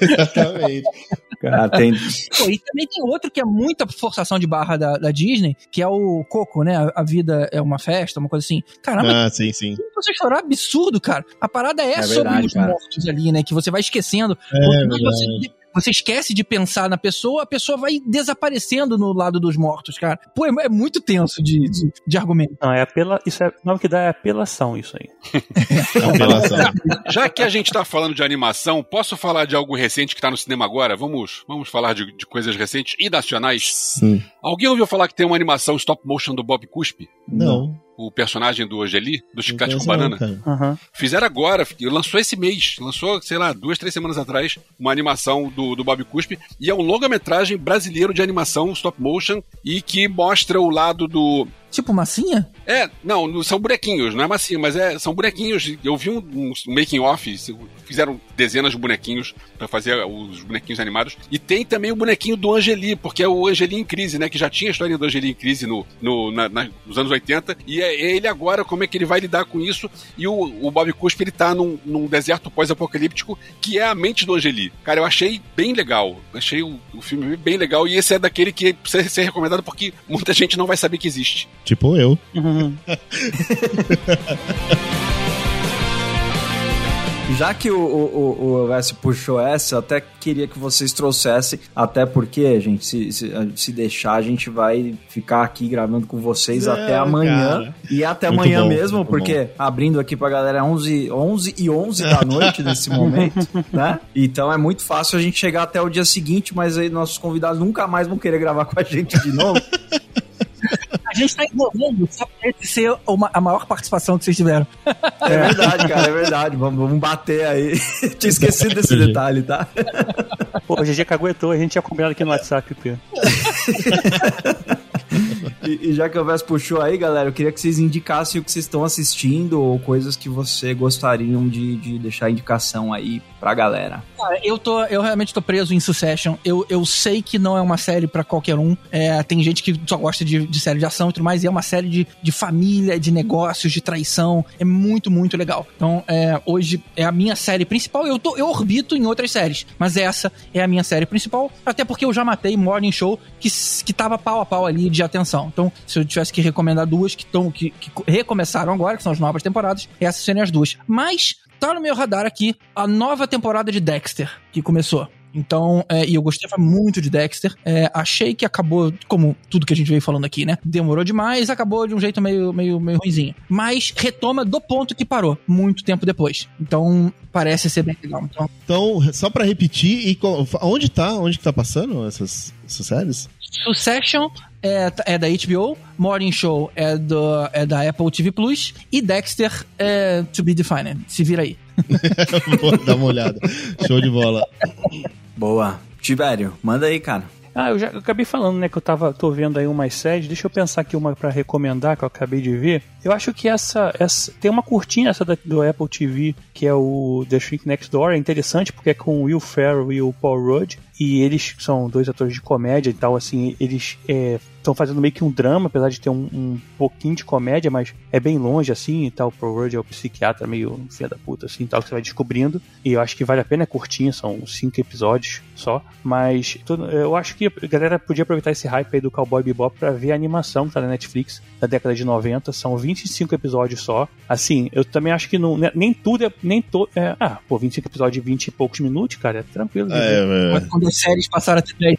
Exatamente. Cara, tem... Pô, e também tem outro que é muita forçação de barra da, da Disney, que é o Coco, né? A, vida é uma festa, uma coisa assim. Caramba, ah, sim, sim. você chorar absurdo, cara. A parada é, é sobre verdade, os cara. mortos ali, né? Que você vai esquecendo. É, você, você esquece de pensar na pessoa, a pessoa vai desaparecendo no lado dos mortos, cara. Pô, é, é muito tenso de, de, de, argumento. Não, é apela, isso é, o nome que dá é apelação, isso aí. é apelação. Já que a gente tá falando de animação, posso falar de algo recente que tá no cinema agora? Vamos, vamos falar de, de coisas recentes e nacionais? Sim. Alguém ouviu falar que tem uma animação stop motion do Bob Cuspe? Não o personagem do Angeli, do Chiclete com Banana. Uhum. Fizeram agora, lançou esse mês, lançou, sei lá, duas, três semanas atrás, uma animação do, do Bob Cuspe, e é um longa-metragem brasileiro de animação stop motion e que mostra o lado do Tipo massinha? É, não, são bonequinhos, não é massinha, mas é, são bonequinhos. Eu vi um, um making off, fizeram dezenas de bonequinhos para fazer os bonequinhos animados. E tem também o bonequinho do Angeli, porque é o Angeli em crise, né? Que já tinha a história do Angeli em crise no, no, na, na, nos anos 80. E é ele agora, como é que ele vai lidar com isso. E o, o Bob Cuspe, ele tá num, num deserto pós-apocalíptico, que é a mente do Angeli. Cara, eu achei bem legal. Achei o, o filme bem legal. E esse é daquele que precisa ser recomendado porque muita gente não vai saber que existe. Tipo eu. Uhum. Já que o, o, o OS puxou essa, eu até queria que vocês trouxessem, até porque, gente, se, se, se deixar, a gente vai ficar aqui gravando com vocês é, até amanhã. Cara. E até muito amanhã bom, mesmo, porque bom. abrindo aqui pra galera 11, 11 e 11 da noite nesse momento, né? Então é muito fácil a gente chegar até o dia seguinte, mas aí nossos convidados nunca mais vão querer gravar com a gente de novo. A gente tá enrolando só pra esse ser uma, a maior participação que vocês tiveram. É verdade, cara, é verdade. Vamos, vamos bater aí. Tinha esquecido desse detalhe, tá? Pô, o GG caguetou, a gente tinha combinado aqui no WhatsApp, Pê. e, e, já que o Vess puxou aí, galera, eu queria que vocês indicassem o que vocês estão assistindo ou coisas que você gostariam de, de deixar indicação aí pra galera. Cara, eu tô, eu realmente tô preso em Succession. Eu, eu sei que não é uma série para qualquer um. É, tem gente que só gosta de, de série de ação e tudo mais, e é uma série de, de família, de negócios, de traição. É muito, muito legal. Então, é, hoje é a minha série principal. Eu, tô, eu orbito em outras séries, mas essa é a minha série principal. Até porque eu já matei Morning Show, que, que tava pau a pau ali de atenção. Então, se eu tivesse que recomendar duas que, tão, que, que recomeçaram agora, que são as novas temporadas, essas seriam as duas. Mas tá no meu radar aqui a nova temporada de Dexter, que começou. Então, é, e eu gostava muito de Dexter. É, achei que acabou, como tudo que a gente veio falando aqui, né? Demorou demais, acabou de um jeito meio, meio, meio ruimzinho. Mas retoma do ponto que parou, muito tempo depois. Então, parece ser bem legal. Então, então só para repetir, e onde tá? Onde que tá passando essas, essas séries? Succession é, é da HBO, Morning Show é, do, é da Apple TV Plus e Dexter é To Be Defined. Se vira aí. Vou dar uma olhada. Show de bola. Boa. Tibério, manda aí, cara. Ah, eu já eu acabei falando, né, que eu tava, tô vendo aí umas séries. Deixa eu pensar aqui uma para recomendar que eu acabei de ver. Eu acho que essa, essa tem uma curtinha essa da, do Apple TV, que é o The Shrink Next Door. É interessante porque é com o Will Ferrell e o Paul Rudd. E eles são dois atores de comédia e tal, assim, eles é, estão fazendo meio que um drama, apesar de ter um, um, pouquinho de comédia, mas é bem longe assim e tal. O Pro Word é o psiquiatra meio filha da puta assim tal, que você vai descobrindo. E eu acho que vale a pena, é curtinho, são cinco episódios só. Mas eu acho que a galera podia aproveitar esse hype aí do Cowboy Bebop pra ver a animação que tá na Netflix da década de 90. São 25 episódios só. Assim, eu também acho que não, né, nem tudo é. Nem to, é, ah, pô, 25 episódios de 20 e poucos minutos, cara, é tranquilo. É, é. Mas quando as séries passaram a ter 10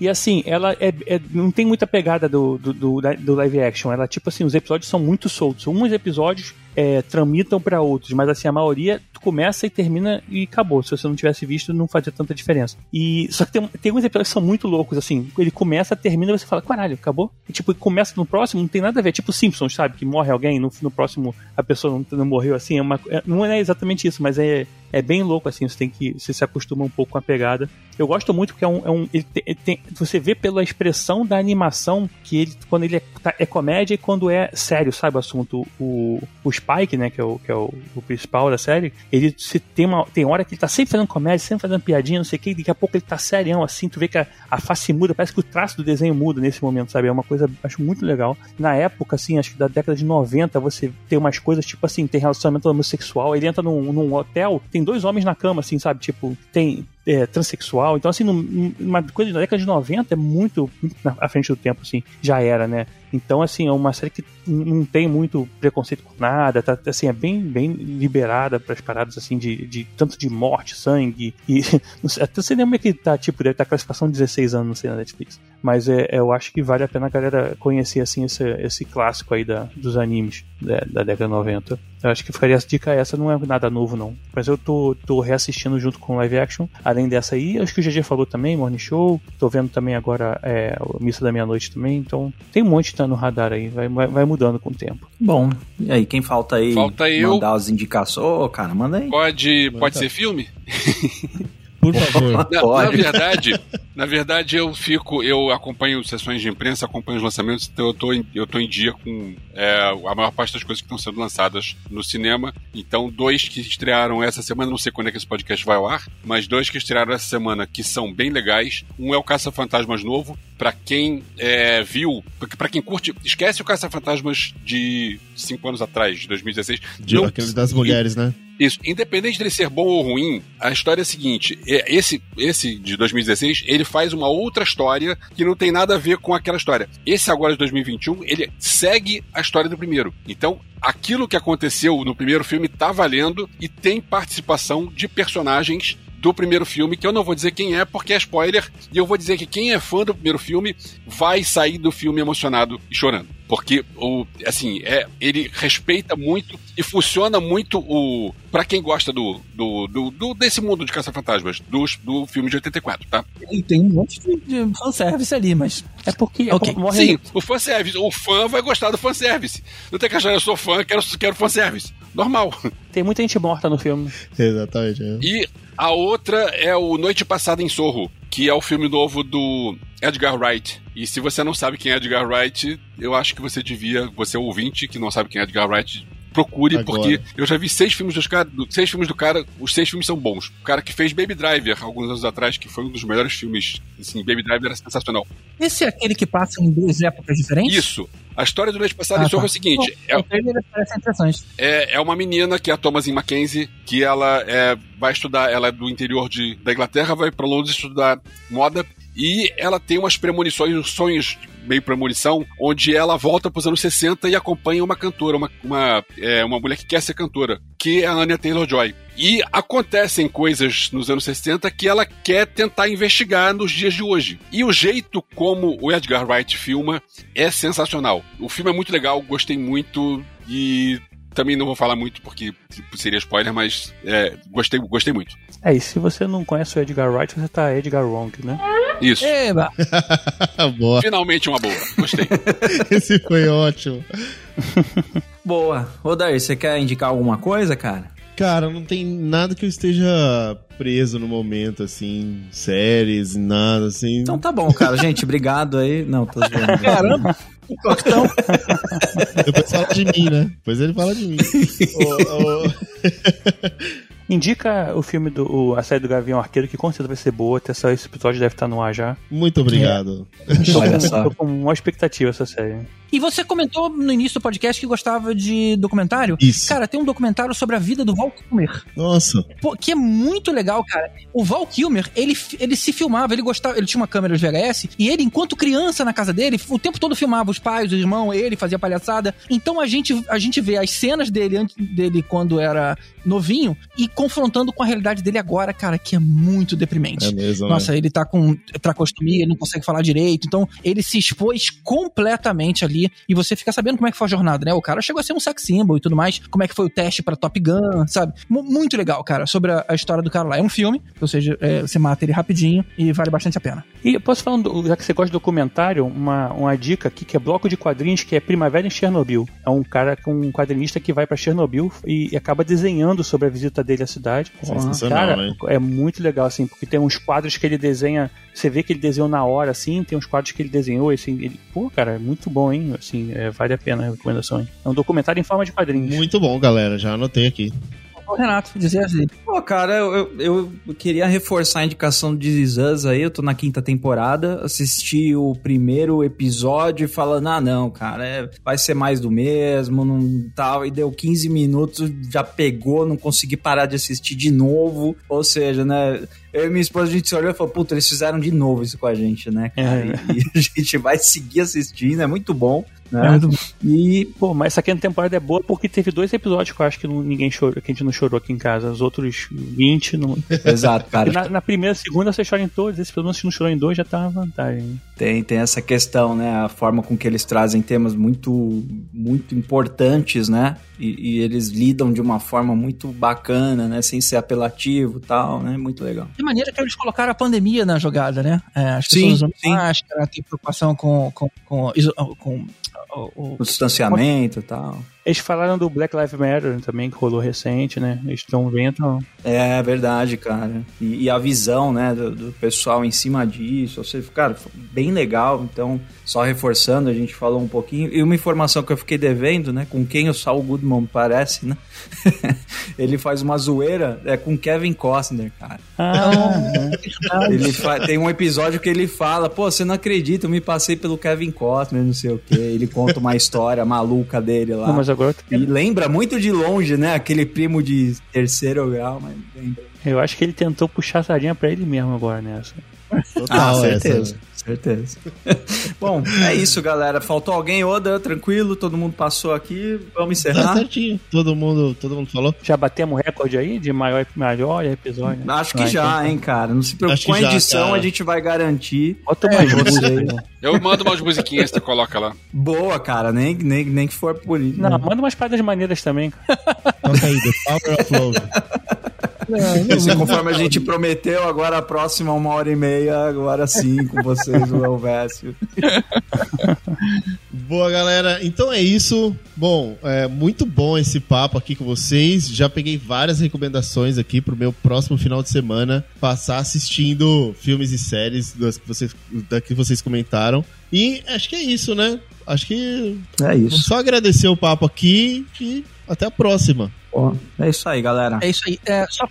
e assim, ela é, é, não tem muita pegada do, do, do, do, live action. Ela, tipo assim, os episódios são muito soltos. Uns episódios é, tramitam para outros, mas assim, a maioria começa e termina e acabou. Se você não tivesse visto, não fazia tanta diferença. E só que tem, tem alguns episódios que são muito loucos, assim. Ele começa, termina e você fala, caralho, acabou? E tipo, começa no próximo, não tem nada a ver. Tipo Simpsons, sabe? Que morre alguém, no, no próximo a pessoa não, não morreu assim. É uma, é, não é exatamente isso, mas é, é bem louco, assim. Você tem que. Você se acostuma um pouco com a pegada. Eu gosto muito porque é um. É um ele tem, ele tem, você vê pela expressão da animação que ele, quando ele é, tá, é comédia e quando é sério, sabe? O assunto. O, o Spike, né? Que é o, que é o, o principal da série, ele se tem uma tem hora que ele tá sempre fazendo comédia, sempre fazendo piadinha, não sei o que, daqui a pouco ele tá serião assim, tu vê que a, a face muda, parece que o traço do desenho muda nesse momento, sabe? É uma coisa, acho muito legal. Na época, assim, acho que da década de 90, você tem umas coisas tipo assim, tem relacionamento homossexual, ele entra num, num hotel, tem dois homens na cama, assim, sabe? Tipo, tem é, transexual. Então, assim, uma coisa da década de 90 é muito, muito à frente do tempo, assim, já era, né? Então, assim, é uma série que não tem muito preconceito com nada, tá, assim, é bem, bem liberada para as paradas, assim, de, de tanto de morte, sangue, e até você lembra que tá, tipo, deve estar tá classificação de 16 anos, não sei, na Netflix. Mas é, eu acho que vale a pena a galera conhecer, assim, esse, esse clássico aí da, dos animes da, da década de 90. Eu acho que ficaria essa dica essa, não é nada novo, não. Mas eu tô, tô reassistindo junto com live action, além dessa aí, acho que o GG falou também, Morning Show, tô vendo também agora é, a Missa da Meia-Noite também, então tem um monte que tá no radar aí, vai, vai, vai, mudando com o tempo. Bom, e aí, quem falta aí? Falta eu. Mandar as indicações, ô, oh, cara, manda aí. Pode, pode ser filme? Por favor. Na, na, verdade, na verdade, eu fico, eu acompanho sessões de imprensa, acompanho os lançamentos, então eu tô em, eu tô em dia com é, a maior parte das coisas que estão sendo lançadas no cinema. Então, dois que estrearam essa semana, não sei quando é que esse podcast vai ao ar, mas dois que estrearam essa semana que são bem legais. Um é o Caça Fantasmas novo, para quem é, viu, para quem curte, esquece o Caça Fantasmas de cinco anos atrás, de 2016. De, não, aquele das mulheres, né? Isso. Independente de ele ser bom ou ruim, a história é a seguinte: é, esse, esse de 2016, ele faz uma outra história que não tem nada a ver com aquela história. Esse agora de 2021, ele segue a história do primeiro. Então, aquilo que aconteceu no primeiro filme tá valendo e tem participação de personagens do primeiro filme, que eu não vou dizer quem é, porque é spoiler, e eu vou dizer que quem é fã do primeiro filme vai sair do filme emocionado e chorando. Porque, o, assim, é, ele respeita muito e funciona muito o. para quem gosta do, do, do, do, desse mundo de Caça-Fantasmas, do, do filme de 84, tá? Ele tem um monte de, fanservice ali, mas. É porque. Okay. Morre... Sim, o fanservice. O fã vai gostar do fanservice. Não tem que achar, eu sou fã, quero, quero fanservice. Normal. Tem muita gente morta no filme. Exatamente. É. E a outra é o Noite Passada em Sorro, que é o filme novo do Edgar Wright. E se você não sabe quem é Edgar Wright, eu acho que você devia, você ouvinte que não sabe quem é Edgar Wright, procure, Agora. porque eu já vi seis filmes dos cara, seis filmes do cara, os seis filmes são bons. O cara que fez Baby Driver alguns anos atrás, que foi um dos melhores filmes, assim, Baby Driver era sensacional. Esse é aquele que passa em duas épocas diferentes? Isso. A história do noite passado ah, tá. é o seguinte: é, é, é, uma menina que é a Thomasin Mackenzie, que ela é, vai estudar, ela é do interior de, da Inglaterra, vai para Londres estudar moda e ela tem umas premonições, uns sonhos meio premonição, onde ela volta para os anos 60 e acompanha uma cantora, uma, uma, é, uma mulher que quer ser cantora, que é a Anya Taylor-Joy. E acontecem coisas nos anos 60 que ela quer tentar investigar nos dias de hoje. E o jeito como o Edgar Wright filma é sensacional. O filme é muito legal, gostei muito e também não vou falar muito porque seria spoiler, mas é, gostei, gostei muito. É, e se você não conhece o Edgar Wright, você tá Edgar Wrong, né? Isso. Eba. boa. Finalmente uma boa. Gostei. Esse foi ótimo. boa. Ô, Daí, você quer indicar alguma coisa, cara? Cara, não tem nada que eu esteja preso no momento, assim, séries, nada, assim. Então tá bom, cara. Gente, obrigado aí. Não, tô zoando. Caramba! Então... Depois fala de mim, né? Depois ele fala de mim. oh, oh... Indica o filme do o, a série do Gavião Arqueiro, que com certeza vai ser boa. Até esse episódio deve estar no ar já. Muito obrigado. É. Tô, com, uma expectativa essa série. E você comentou no início do podcast que gostava de documentário. Isso. Cara, tem um documentário sobre a vida do Val Kilmer. Nossa. Pô, que é muito legal, cara. O Val Kilmer, ele, ele se filmava, ele gostava, ele tinha uma câmera de VHS, e ele, enquanto criança na casa dele, o tempo todo filmava os pais, os irmãos, ele fazia palhaçada. Então a gente, a gente vê as cenas dele antes dele quando era novinho e confrontando com a realidade dele agora, cara, que é muito deprimente. É mesmo, Nossa, né? ele tá com tracostomia, ele não consegue falar direito, então ele se expôs completamente ali e você fica sabendo como é que foi a jornada, né? O cara chegou a ser um sex symbol e tudo mais, como é que foi o teste para Top Gun, sabe? M muito legal, cara, sobre a, a, história do cara lá. É um filme, ou seja, é, você mata ele rapidinho e vale bastante a pena. E posso falar, já que você gosta de documentário, uma, uma dica aqui que é bloco de quadrinhos que é Primavera em Chernobyl. É um cara, um quadrinista que vai para Chernobyl e, e, acaba desenhando sobre a visita dele cidade. Cara, né? é muito legal, assim, porque tem uns quadros que ele desenha, você vê que ele desenhou na hora, assim, tem uns quadros que ele desenhou, assim, ele, pô, cara, é muito bom, hein? Assim, é, vale a pena a recomendação, hein? É um documentário em forma de quadrinhos. Muito bom, galera, já anotei aqui. O Renato, dizer assim. Pô, cara, eu, eu, eu, queria reforçar a indicação de Us aí, eu tô na quinta temporada, assisti o primeiro episódio falando, ah, não, cara, é, vai ser mais do mesmo, não tal, e deu 15 minutos, já pegou, não consegui parar de assistir de novo, ou seja, né, eu e minha esposa, a gente se olhou e falou, puta, eles fizeram de novo isso com a gente, né, cara? É. E, e, a gente vai seguir assistindo, é muito bom. Né? É muito bom. E, pô, mas essa quinta temporada é boa porque teve dois episódios que eu acho que não, ninguém chorou, que a gente não chorou aqui em casa. Os outros 20 não. Exato, cara. Na, na, primeira, segunda você chora em todos, esse pelo menos se não chorou em dois já tá uma vantagem. Tem, tem essa questão, né? A forma com que eles trazem temas muito, muito importantes, né? E, e, eles lidam de uma forma muito bacana, né? Sem ser apelativo e tal, né? Muito legal. Maneira que eles colocaram a pandemia na jogada, né? É, as pessoas sim, usam sim. máscara, tem preocupação com, com, com, com o, o distanciamento e tal. Eles falaram do Black Lives Matter também, que rolou recente, né? Eles estão vendo. É verdade, cara. E, e a visão, né, do, do, pessoal em cima disso. Ou seja, cara, bem legal. Então, só reforçando, a gente falou um pouquinho. E uma informação que eu fiquei devendo, né? Com quem o Saul Goodman parece, né? ele faz uma zoeira é, com Kevin Costner, cara. Ah, ele tem um episódio que ele fala: pô, você não acredita, eu me passei pelo Kevin Costner, não sei o quê. Ele conta uma história maluca dele lá. Não, mas agora e lembra muito de longe, né? Aquele primo de terceiro grau, mas lembra. Eu acho que ele tentou puxar a sardinha pra ele mesmo agora nessa. Total, ah, certeza. Certeza. Bom, é isso, galera. Faltou alguém, Oda? Tranquilo, todo mundo passou aqui. Vamos encerrar. Tá certinho. Todo mundo, todo mundo falou. Já batemos recorde aí de maior, maior episódio? Né? Acho que ah, já, então, hein, cara. Não se preocupe. Com a edição já, a gente vai garantir. Bota mais é, música aí. Eu mando umas musiquinhas que você coloca lá. Boa, cara. Nem, nem, nem que for por isso. Não, né? manda umas paradas maneiras também. Toca aí, The Power of Love. Não, não, conforme a gente prometeu, agora a próxima uma hora e meia, agora sim, com vocês, o Elvésio. Boa, galera. Então é isso. Bom, é muito bom esse papo aqui com vocês. Já peguei várias recomendações aqui pro meu próximo final de semana passar assistindo filmes e séries das que vocês, da que vocês comentaram. E acho que é isso, né? Acho que. É isso. Só agradecer o papo aqui e até a próxima. É isso aí, galera. É isso aí. É, só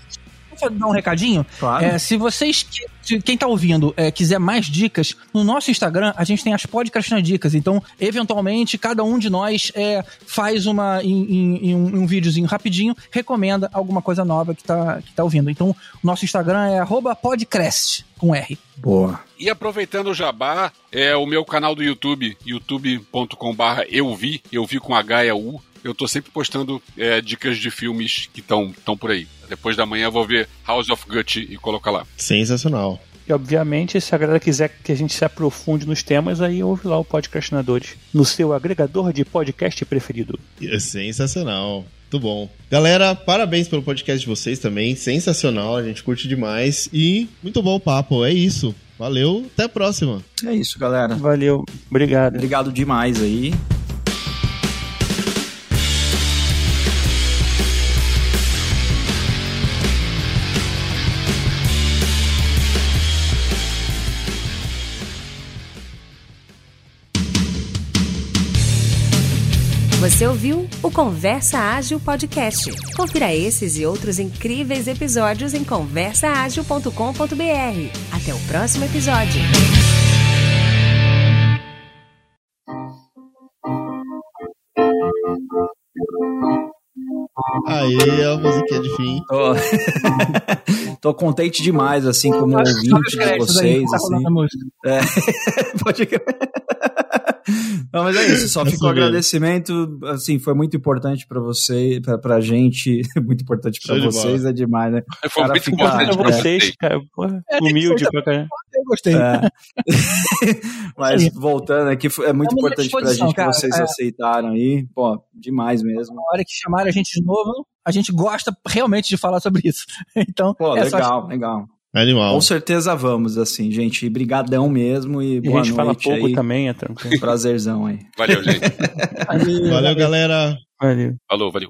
dar um recadinho. Claro. É, se vocês, se quem tá ouvindo, é, quiser mais dicas, no nosso Instagram a gente tem as podcast nas dicas. Então, eventualmente, cada um de nós é, faz uma em, em, em, um, um, videozinho rapidinho, recomenda alguma coisa nova que tá, que tá ouvindo. Então, o nosso Instagram é @podcrest com R. Boa. E aproveitando o jabá, é o meu canal do YouTube, youtube.com/barra eu vi, eu vi com H e U eu tô sempre postando é, dicas de filmes que estão por aí. Depois da manhã eu vou ver House of Gut e colocar lá. Sensacional. E obviamente, se a galera quiser que a gente se aprofunde nos temas, aí ouve lá o Podcastinadores no seu agregador de podcast preferido. É sensacional. Muito bom. Galera, parabéns pelo podcast de vocês também. Sensacional, a gente curte demais. E muito bom o papo. É isso. Valeu, até a próxima. É isso, galera. Valeu, obrigado. Obrigado demais aí. Você ouviu o Conversa Ágil Podcast. Confira esses e outros incríveis episódios em conversaagil.com.br. Até o próximo episódio. Aí, a musiquinha de fim. Tô... Tô contente demais, assim, como ouvinte de vocês. Tá assim. É. Pode Não, mas é isso, só fica o agradecimento, assim, foi muito importante pra você, pra, pra gente, muito importante pra Show de vocês, bola. é demais, né? Foi Cara, muito fica- importante Pra vocês, cara. É, humilde pra caramba. Gostei. É. Mas voltando aqui, é muito importante pra gente que cara, vocês é. aceitaram aí. Pô, demais mesmo. Na hora que chamarem a gente de novo, a gente gosta realmente de falar sobre isso. Então, Pô, é só legal, legal. Animal. Com certeza vamos, assim, gente. Brigadão mesmo e E a boa gente fala noite pouco aí. também, é tranquilo. Prazerzão aí. Valeu, gente. Valeu, galera. Valeu. Falou, valeu.